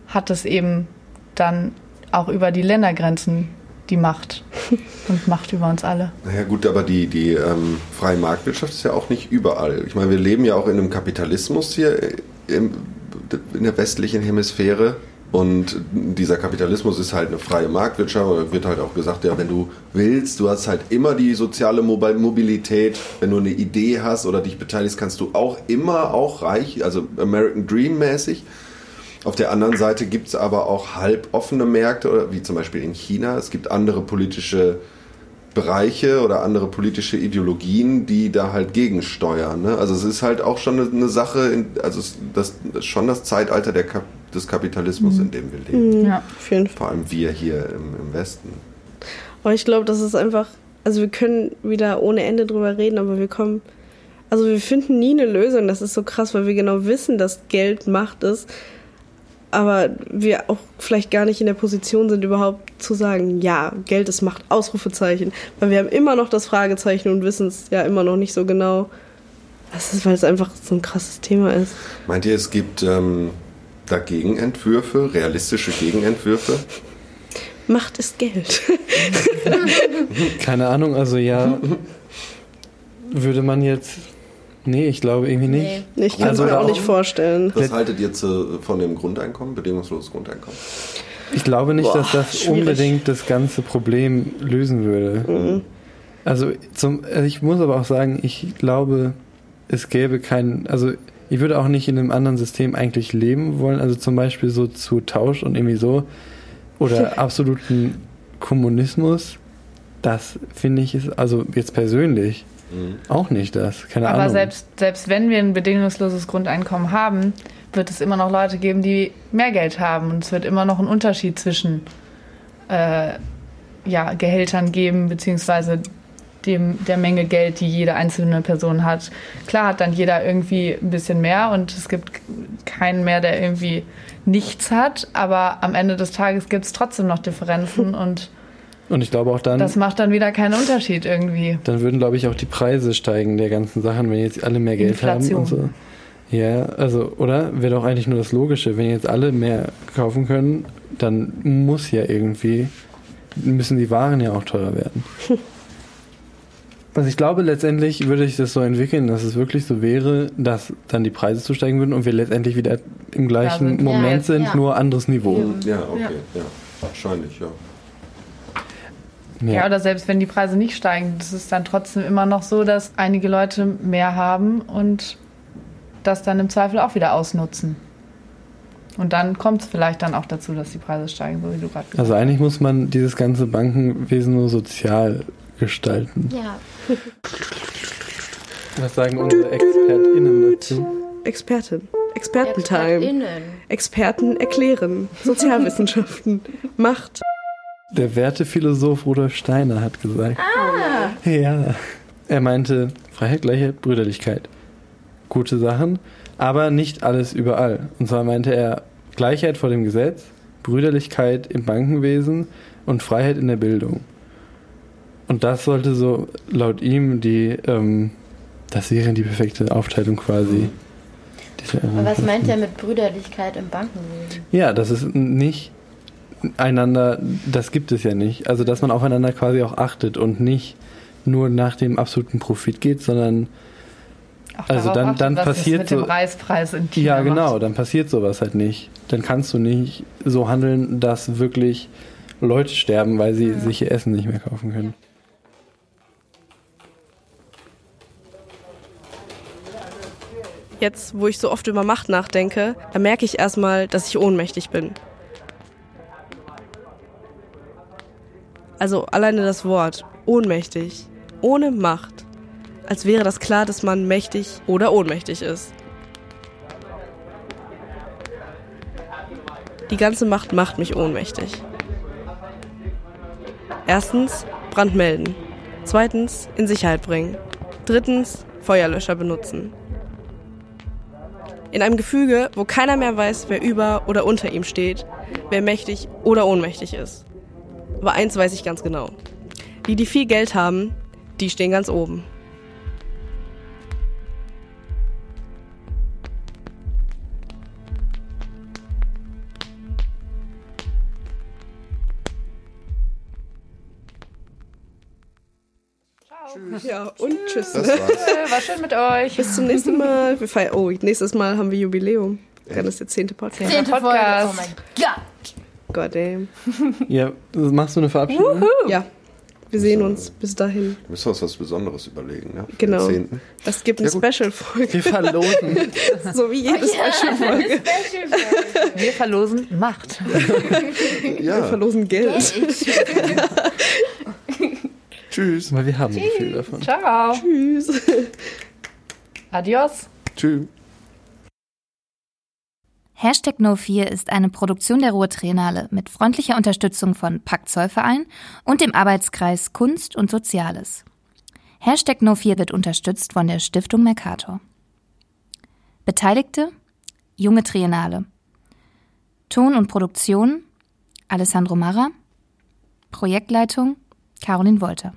hat es eben dann auch über die Ländergrenzen die Macht und Macht über uns alle. Naja gut, aber die, die ähm, freie Marktwirtschaft ist ja auch nicht überall. Ich meine, wir leben ja auch in einem Kapitalismus hier im, in der westlichen Hemisphäre. Und dieser Kapitalismus ist halt eine freie Marktwirtschaft, aber wird halt auch gesagt, ja, wenn du willst, du hast halt immer die soziale Mobilität, wenn du eine Idee hast oder dich beteiligst, kannst du auch immer auch reich, also American Dream mäßig. Auf der anderen Seite gibt es aber auch halboffene Märkte, wie zum Beispiel in China. Es gibt andere politische Bereiche oder andere politische Ideologien, die da halt gegensteuern. Ne? Also es ist halt auch schon eine, Sache, in, also das, das schon das Zeitalter der Kap des Kapitalismus, in dem wir leben. Mhm. Ja, auf jeden Fall. Vor allem wir hier im, im Westen. Aber ich glaube, das ist einfach, also wir können wieder ohne Ende drüber reden, aber wir kommen, also wir finden nie eine Lösung. Das ist so krass, weil wir genau wissen, dass Geld Macht ist aber wir auch vielleicht gar nicht in der Position sind, überhaupt zu sagen, ja, Geld ist Macht, Ausrufezeichen. Weil wir haben immer noch das Fragezeichen und wissen es ja immer noch nicht so genau. Das ist, weil es einfach so ein krasses Thema ist. Meint ihr, es gibt ähm, da Gegenentwürfe, realistische Gegenentwürfe? Macht ist Geld. Keine Ahnung, also ja, würde man jetzt Nee, ich glaube irgendwie nicht. Nee. Ich kann es mir auch nicht vorstellen. Was haltet ihr zu, von dem Grundeinkommen, bedingungsloses Grundeinkommen? Ich glaube nicht, Boah, dass das schwierig. unbedingt das ganze Problem lösen würde. Mhm. Also, zum, also ich muss aber auch sagen, ich glaube, es gäbe keinen, also ich würde auch nicht in einem anderen System eigentlich leben wollen, also zum Beispiel so zu Tausch und irgendwie so oder absoluten Kommunismus. Das finde ich ist, also jetzt persönlich, Mhm. Auch nicht das, keine Aber Ahnung. Aber selbst, selbst wenn wir ein bedingungsloses Grundeinkommen haben, wird es immer noch Leute geben, die mehr Geld haben. Und es wird immer noch einen Unterschied zwischen äh, ja, Gehältern geben, beziehungsweise dem, der Menge Geld, die jede einzelne Person hat. Klar hat dann jeder irgendwie ein bisschen mehr und es gibt keinen mehr, der irgendwie nichts hat, aber am Ende des Tages gibt es trotzdem noch Differenzen und und ich glaube auch dann. Das macht dann wieder keinen Unterschied irgendwie. Dann würden, glaube ich, auch die Preise steigen der ganzen Sachen, wenn jetzt alle mehr Geld Inflation. haben und so. Ja, also, oder? Wäre doch eigentlich nur das Logische. Wenn jetzt alle mehr kaufen können, dann muss ja irgendwie, müssen die Waren ja auch teurer werden. Also ich glaube, letztendlich würde ich das so entwickeln, dass es wirklich so wäre, dass dann die Preise zusteigen würden und wir letztendlich wieder im gleichen sind Moment ja, sind, ja. nur anderes Niveau. Ja, okay, ja. ja. Wahrscheinlich, ja. Ja. ja, oder selbst wenn die Preise nicht steigen, das ist dann trotzdem immer noch so, dass einige Leute mehr haben und das dann im Zweifel auch wieder ausnutzen. Und dann kommt es vielleicht dann auch dazu, dass die Preise steigen, so wie du gerade gesagt hast. Also eigentlich muss man dieses ganze Bankenwesen nur sozial gestalten. Ja. Was sagen unsere ExpertInnen dazu? Expertin. Expertentime. Experten erklären. Sozialwissenschaften. Macht. Der Wertephilosoph Rudolf Steiner hat gesagt. Ah. Ja. Er meinte Freiheit, Gleichheit, Brüderlichkeit. Gute Sachen, aber nicht alles überall. Und zwar meinte er Gleichheit vor dem Gesetz, Brüderlichkeit im Bankenwesen und Freiheit in der Bildung. Und das sollte so laut ihm die, ähm, das wäre die perfekte Aufteilung quasi. Aber was meint er mit Brüderlichkeit im Bankenwesen? Ja, das ist nicht einander, das gibt es ja nicht. Also, dass man aufeinander quasi auch achtet und nicht nur nach dem absoluten Profit geht, sondern auch also dann, achten, dann passiert mit so, dem Reispreis in China Ja, genau, macht. dann passiert sowas halt nicht. Dann kannst du nicht so handeln, dass wirklich Leute sterben, weil sie ja. sich ihr Essen nicht mehr kaufen können. Jetzt, wo ich so oft über Macht nachdenke, da merke ich erstmal, dass ich ohnmächtig bin. Also alleine das Wort ohnmächtig, ohne Macht, als wäre das klar, dass man mächtig oder ohnmächtig ist. Die ganze Macht macht mich ohnmächtig. Erstens, Brand melden. Zweitens, in Sicherheit bringen. Drittens, Feuerlöscher benutzen. In einem Gefüge, wo keiner mehr weiß, wer über oder unter ihm steht, wer mächtig oder ohnmächtig ist. Aber eins weiß ich ganz genau. Die, die viel Geld haben, die stehen ganz oben. Ja, und tschüss. Das ne? war's. War schön mit euch. Bis zum nächsten Mal. Wir feiern, oh, nächstes Mal haben wir Jubiläum. Dann ist der zehnte Podcast. Zehnte Folge. Podcast. Oh mein Gott. Goddamn. Ja, machst du eine Verabschiedung? Ja, wir sehen uns. Bis dahin. Müssen wir uns was Besonderes überlegen, ne? Genau. Den 10. Es gibt eine Ja. Special-Folge. Wir verlosen. So wie jede Special-Folge. Wir verlosen Macht. Wir Ja, verlosen Geld. tschüss. Weil wir haben so viel davon. Ciao. Tschüss. Adios. Tschüss. Hashtag No4 ist eine Produktion der Ruhr Triennale mit freundlicher Unterstützung von Pakt Zollverein und dem Arbeitskreis Kunst und Soziales. Hashtag No4 wird unterstützt von der Stiftung Mercator. Beteiligte Junge Triennale. Ton und Produktion Alessandro Marra. Projektleitung Caroline Wolter.